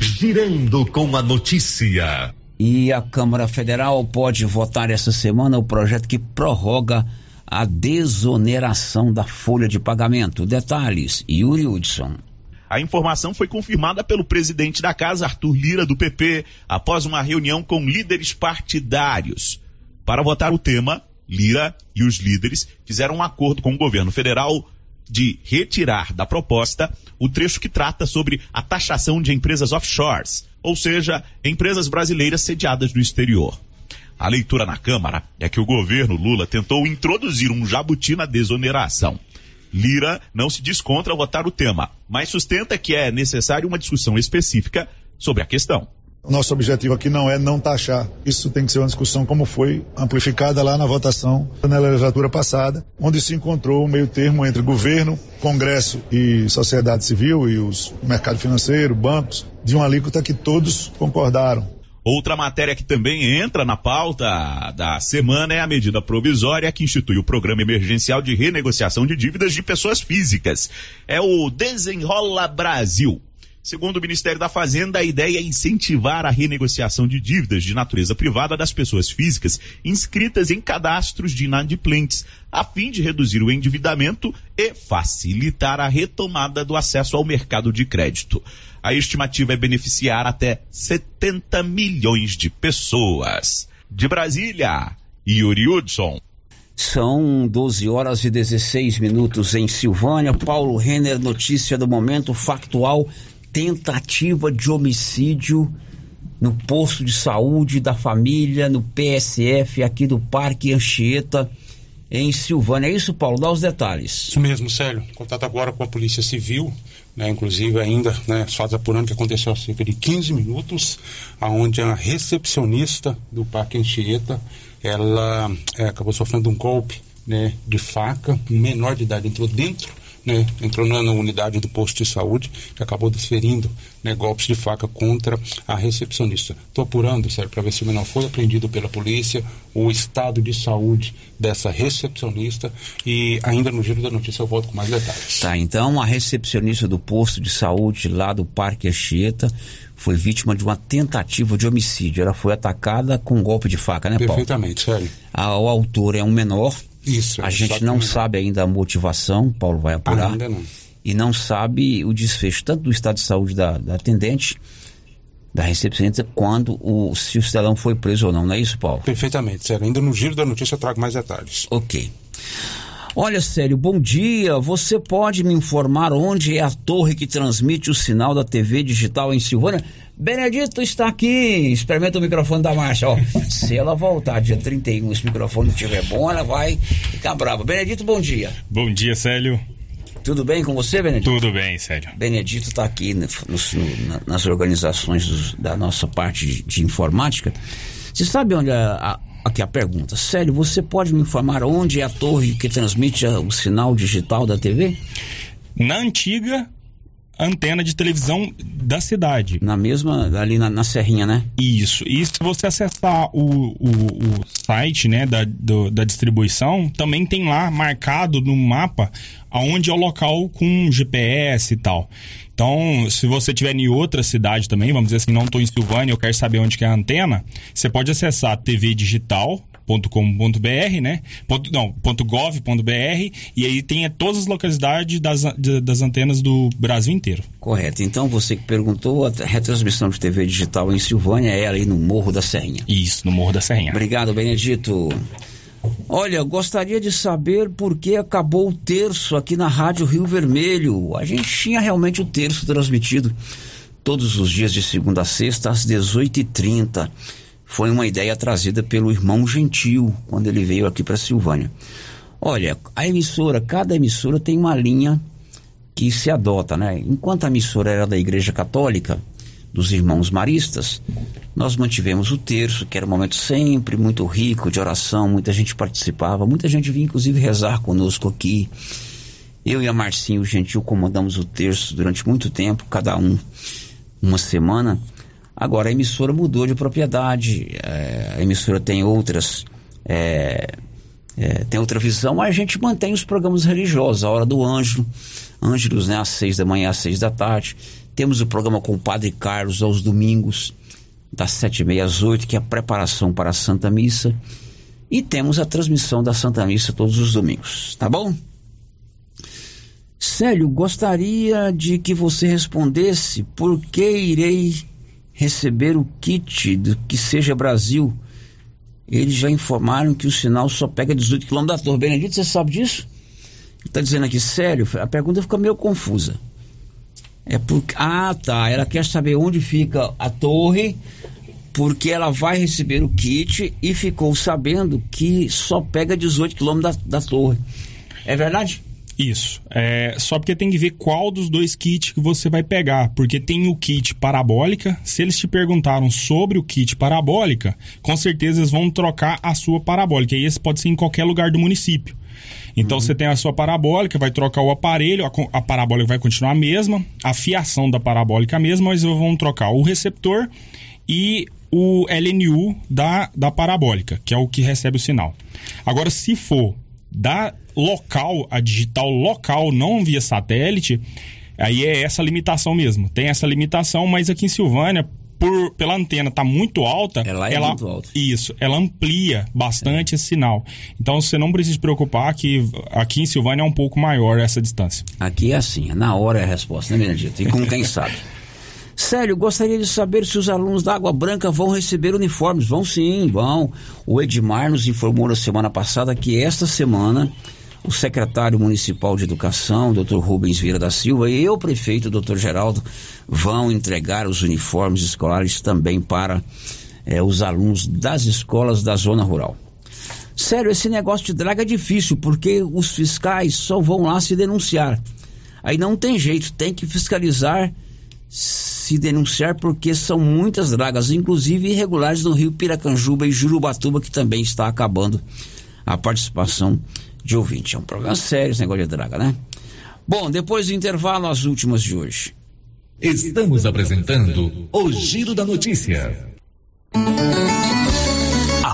Girando com a notícia. E a Câmara Federal pode votar essa semana o projeto que prorroga a desoneração da folha de pagamento. Detalhes, Yuri Hudson. A informação foi confirmada pelo presidente da casa, Arthur Lira, do PP, após uma reunião com líderes partidários. Para votar o tema, Lira e os líderes fizeram um acordo com o governo federal de retirar da proposta o trecho que trata sobre a taxação de empresas offshores, ou seja, empresas brasileiras sediadas no exterior. A leitura na Câmara é que o governo Lula tentou introduzir um jabuti na desoneração. Lira não se diz contra votar o tema, mas sustenta que é necessário uma discussão específica sobre a questão. Nosso objetivo aqui não é não taxar. Isso tem que ser uma discussão como foi amplificada lá na votação na legislatura passada, onde se encontrou um meio termo entre governo, Congresso e sociedade civil e os mercado financeiro, bancos, de uma alíquota que todos concordaram. Outra matéria que também entra na pauta da semana é a medida provisória que institui o Programa Emergencial de Renegociação de Dívidas de Pessoas Físicas. É o Desenrola Brasil. Segundo o Ministério da Fazenda, a ideia é incentivar a renegociação de dívidas de natureza privada das pessoas físicas inscritas em cadastros de inadimplentes, a fim de reduzir o endividamento e facilitar a retomada do acesso ao mercado de crédito. A estimativa é beneficiar até 70 milhões de pessoas. De Brasília, Yuri Hudson. São 12 horas e 16 minutos em Silvânia. Paulo Renner, notícia do momento factual tentativa de homicídio no posto de saúde da família, no PSF aqui do Parque Anchieta, em Silvânia. É isso, Paulo? Dá os detalhes. Isso mesmo, Célio. Contato agora com a Polícia Civil, né, inclusive ainda, né, fatos apurando que aconteceu há cerca de 15 minutos, aonde a recepcionista do Parque Anchieta, ela é, acabou sofrendo um golpe né, de faca, um menor de idade entrou dentro né, entrou na unidade do posto de saúde que acabou desferindo né, golpes de faca contra a recepcionista. Estou apurando, sério, para ver se o menor foi apreendido pela polícia, o estado de saúde dessa recepcionista e ainda no giro da notícia eu volto com mais detalhes. Tá, então a recepcionista do posto de saúde lá do Parque Anchieta foi vítima de uma tentativa de homicídio. Ela foi atacada com um golpe de faca, né, Paulo? Perfeitamente, sério. A, o autor é um menor, isso. A gente não sabe ainda a motivação, Paulo vai apurar. Ainda não. E não sabe o desfecho tanto do estado de saúde da, da atendente, da recepcionista, quando o, se o cidadão foi preso ou não, não é isso, Paulo? Perfeitamente, sério. Ainda no giro da notícia eu trago mais detalhes. Ok. Olha, Sério, bom dia. Você pode me informar onde é a torre que transmite o sinal da TV digital em Silvânia? Benedito está aqui. Experimenta o microfone da marcha. Ó, (laughs) se ela voltar dia 31 esse microfone não estiver bom, ela vai ficar brava. Benedito, bom dia. Bom dia, Célio. Tudo bem com você, Benedito? Tudo bem, sério. Benedito está aqui no, no, na, nas organizações dos, da nossa parte de, de, informática. Você sabe onde a, a, aqui a pergunta? Sério, você pode me informar onde é a torre que transmite o sinal digital da TV? Na antiga antena de televisão da cidade. Na mesma, ali na, na Serrinha, né? Isso. E se você acessar o, o, o site né, da, do, da distribuição, também tem lá marcado no mapa aonde é o local com GPS e tal. Então, se você tiver em outra cidade também, vamos dizer assim, não estou em Silvânia, eu quero saber onde que é a antena, você pode acessar TV Digital, .com.br, né? Ponto, não, .gov.br e aí tem todas as localidades das, das antenas do Brasil inteiro. Correto. Então você que perguntou, a retransmissão de TV digital em Silvânia é ali no Morro da Serrinha. Isso, no Morro da Serrinha. Obrigado, Benedito. Olha, gostaria de saber por que acabou o terço aqui na Rádio Rio Vermelho. A gente tinha realmente o terço transmitido todos os dias de segunda a sexta às 18h30 foi uma ideia trazida pelo irmão Gentil quando ele veio aqui para Silvânia. Olha, a emissora, cada emissora tem uma linha que se adota, né? Enquanto a emissora era da Igreja Católica, dos irmãos maristas, nós mantivemos o terço, que era um momento sempre muito rico de oração, muita gente participava, muita gente vinha inclusive rezar conosco aqui. Eu e a Marcinho Gentil comandamos o terço durante muito tempo, cada um uma semana. Agora a emissora mudou de propriedade, é, a emissora tem outras. É, é, tem outra visão, mas a gente mantém os programas religiosos, a hora do Ângelo, Ângelos, né, às seis da manhã, às seis da tarde. Temos o programa com o Padre Carlos aos domingos, das sete e meia às oito, que é a preparação para a Santa Missa. E temos a transmissão da Santa Missa todos os domingos, tá bom? Célio, gostaria de que você respondesse por que irei receber o kit do que seja Brasil. Eles já informaram que o sinal só pega 18 km da torre. Benedito, você sabe disso? Está dizendo aqui, sério? A pergunta fica meio confusa. É porque. Ah, tá. Ela quer saber onde fica a torre, porque ela vai receber o kit e ficou sabendo que só pega 18 km da, da torre. É verdade? Isso. É, só porque tem que ver qual dos dois kits que você vai pegar. Porque tem o kit parabólica. Se eles te perguntaram sobre o kit parabólica, com certeza eles vão trocar a sua parabólica. E esse pode ser em qualquer lugar do município. Então uhum. você tem a sua parabólica, vai trocar o aparelho, a, a, parabólica vai continuar a mesma, a fiação da parabólica a mesma, mas vão trocar o receptor e o LNU da, da parabólica, que é o que recebe o sinal. Agora, se for da local, a digital local, não via satélite, aí é essa limitação mesmo. Tem essa limitação, mas aqui em Silvânia, por, pela antena tá muito alta, ela, é ela muito alta. Isso, ela amplia bastante é. esse sinal. Então você não precisa se preocupar que aqui em Silvânia é um pouco maior essa distância. Aqui é assim, é na hora é a resposta, né, Benedito? E com quem sabe. (laughs) Sério, gostaria de saber se os alunos da Água Branca vão receber uniformes. Vão sim, vão. O Edmar nos informou na semana passada que esta semana o secretário municipal de educação, Dr. Rubens Vieira da Silva, e o prefeito, Dr. Geraldo, vão entregar os uniformes escolares também para é, os alunos das escolas da zona rural. Sério, esse negócio de draga é difícil, porque os fiscais só vão lá se denunciar. Aí não tem jeito, tem que fiscalizar se denunciar porque são muitas dragas, inclusive irregulares no rio Piracanjuba e Jurubatuba, que também está acabando a participação de ouvinte. É um programa sério esse negócio de draga, né? Bom, depois do intervalo, as últimas de hoje. Estamos apresentando o Giro da Notícia.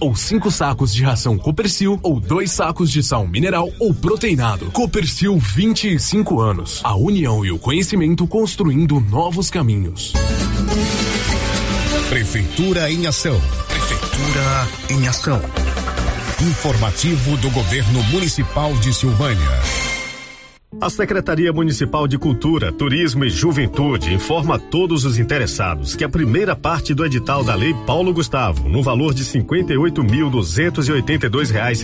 ou 5 sacos de ração Copercil, ou 2 sacos de sal mineral ou proteinado. Copercil 25 anos. A união e o conhecimento construindo novos caminhos. Prefeitura em ação. Prefeitura em ação. Informativo do Governo Municipal de Silvânia. A Secretaria Municipal de Cultura, Turismo e Juventude informa a todos os interessados que a primeira parte do edital da Lei Paulo Gustavo, no valor de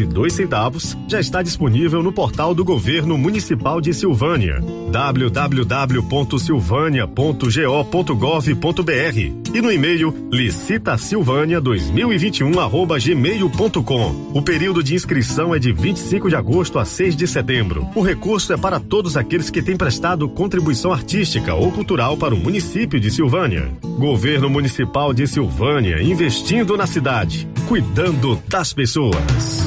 dois centavos, já está disponível no portal do Governo Municipal de Silvânia, www.silvânia.go.gov.br e no e-mail licitasilvânia2021@gmail.com. O período de inscrição é de 25 de agosto a 6 de setembro. O recurso é para todos aqueles que têm prestado contribuição artística ou cultural para o município de Silvânia. Governo Municipal de Silvânia, investindo na cidade, cuidando das pessoas.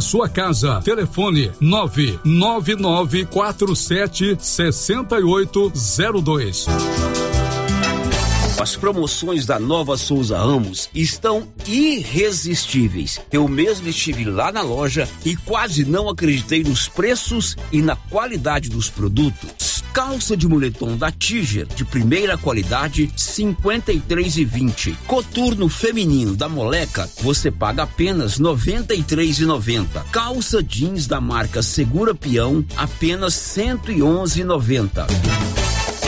sua casa. Telefone 99947 6802. As promoções da Nova Souza Ramos estão irresistíveis. Eu mesmo estive lá na loja e quase não acreditei nos preços e na qualidade dos produtos. Calça de moletom da Tiger de primeira qualidade 53 e 20. Coturno feminino da Moleca você paga apenas 93 e 90. Calça jeans da marca Segura Peão apenas 111 e 90.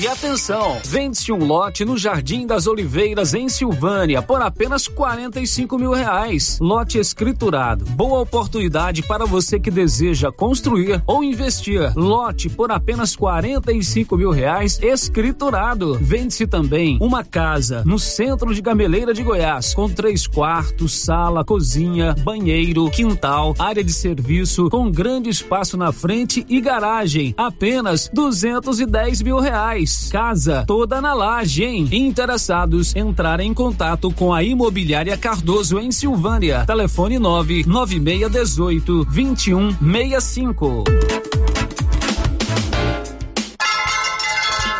E atenção, vende-se um lote no Jardim das Oliveiras, em Silvânia, por apenas 45 mil reais. Lote escriturado. Boa oportunidade para você que deseja construir ou investir. Lote por apenas 45 mil reais, escriturado. Vende-se também uma casa no centro de Gameleira de Goiás, com três quartos, sala, cozinha, banheiro, quintal, área de serviço, com grande espaço na frente e garagem. Apenas 210 mil reais. Casa toda na laje, hein? Interessados, entrar em contato com a Imobiliária Cardoso em Silvânia. Telefone 99618 2165.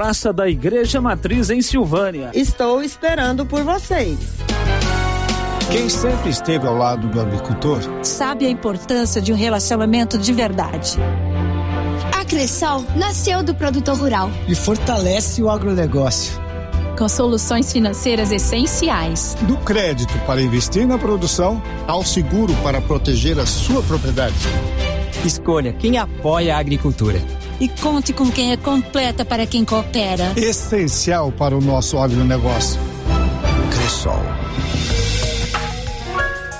Praça da Igreja Matriz em Silvânia. Estou esperando por vocês. Quem sempre esteve ao lado do agricultor sabe a importância de um relacionamento de verdade. A Cressol nasceu do produtor rural e fortalece o agronegócio. Com soluções financeiras essenciais. Do crédito para investir na produção ao seguro para proteger a sua propriedade. Escolha quem apoia a agricultura e conte com quem é completa para quem coopera. Essencial para o nosso agronegócio. Cressol.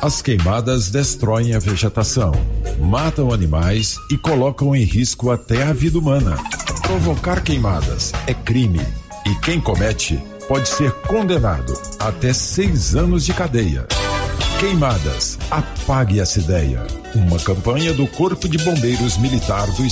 As queimadas destroem a vegetação, matam animais e colocam em risco até a vida humana. Provocar queimadas é crime e quem comete pode ser condenado até seis anos de cadeia. Queimadas, apague essa ideia. Uma campanha do Corpo de Bombeiros Militar do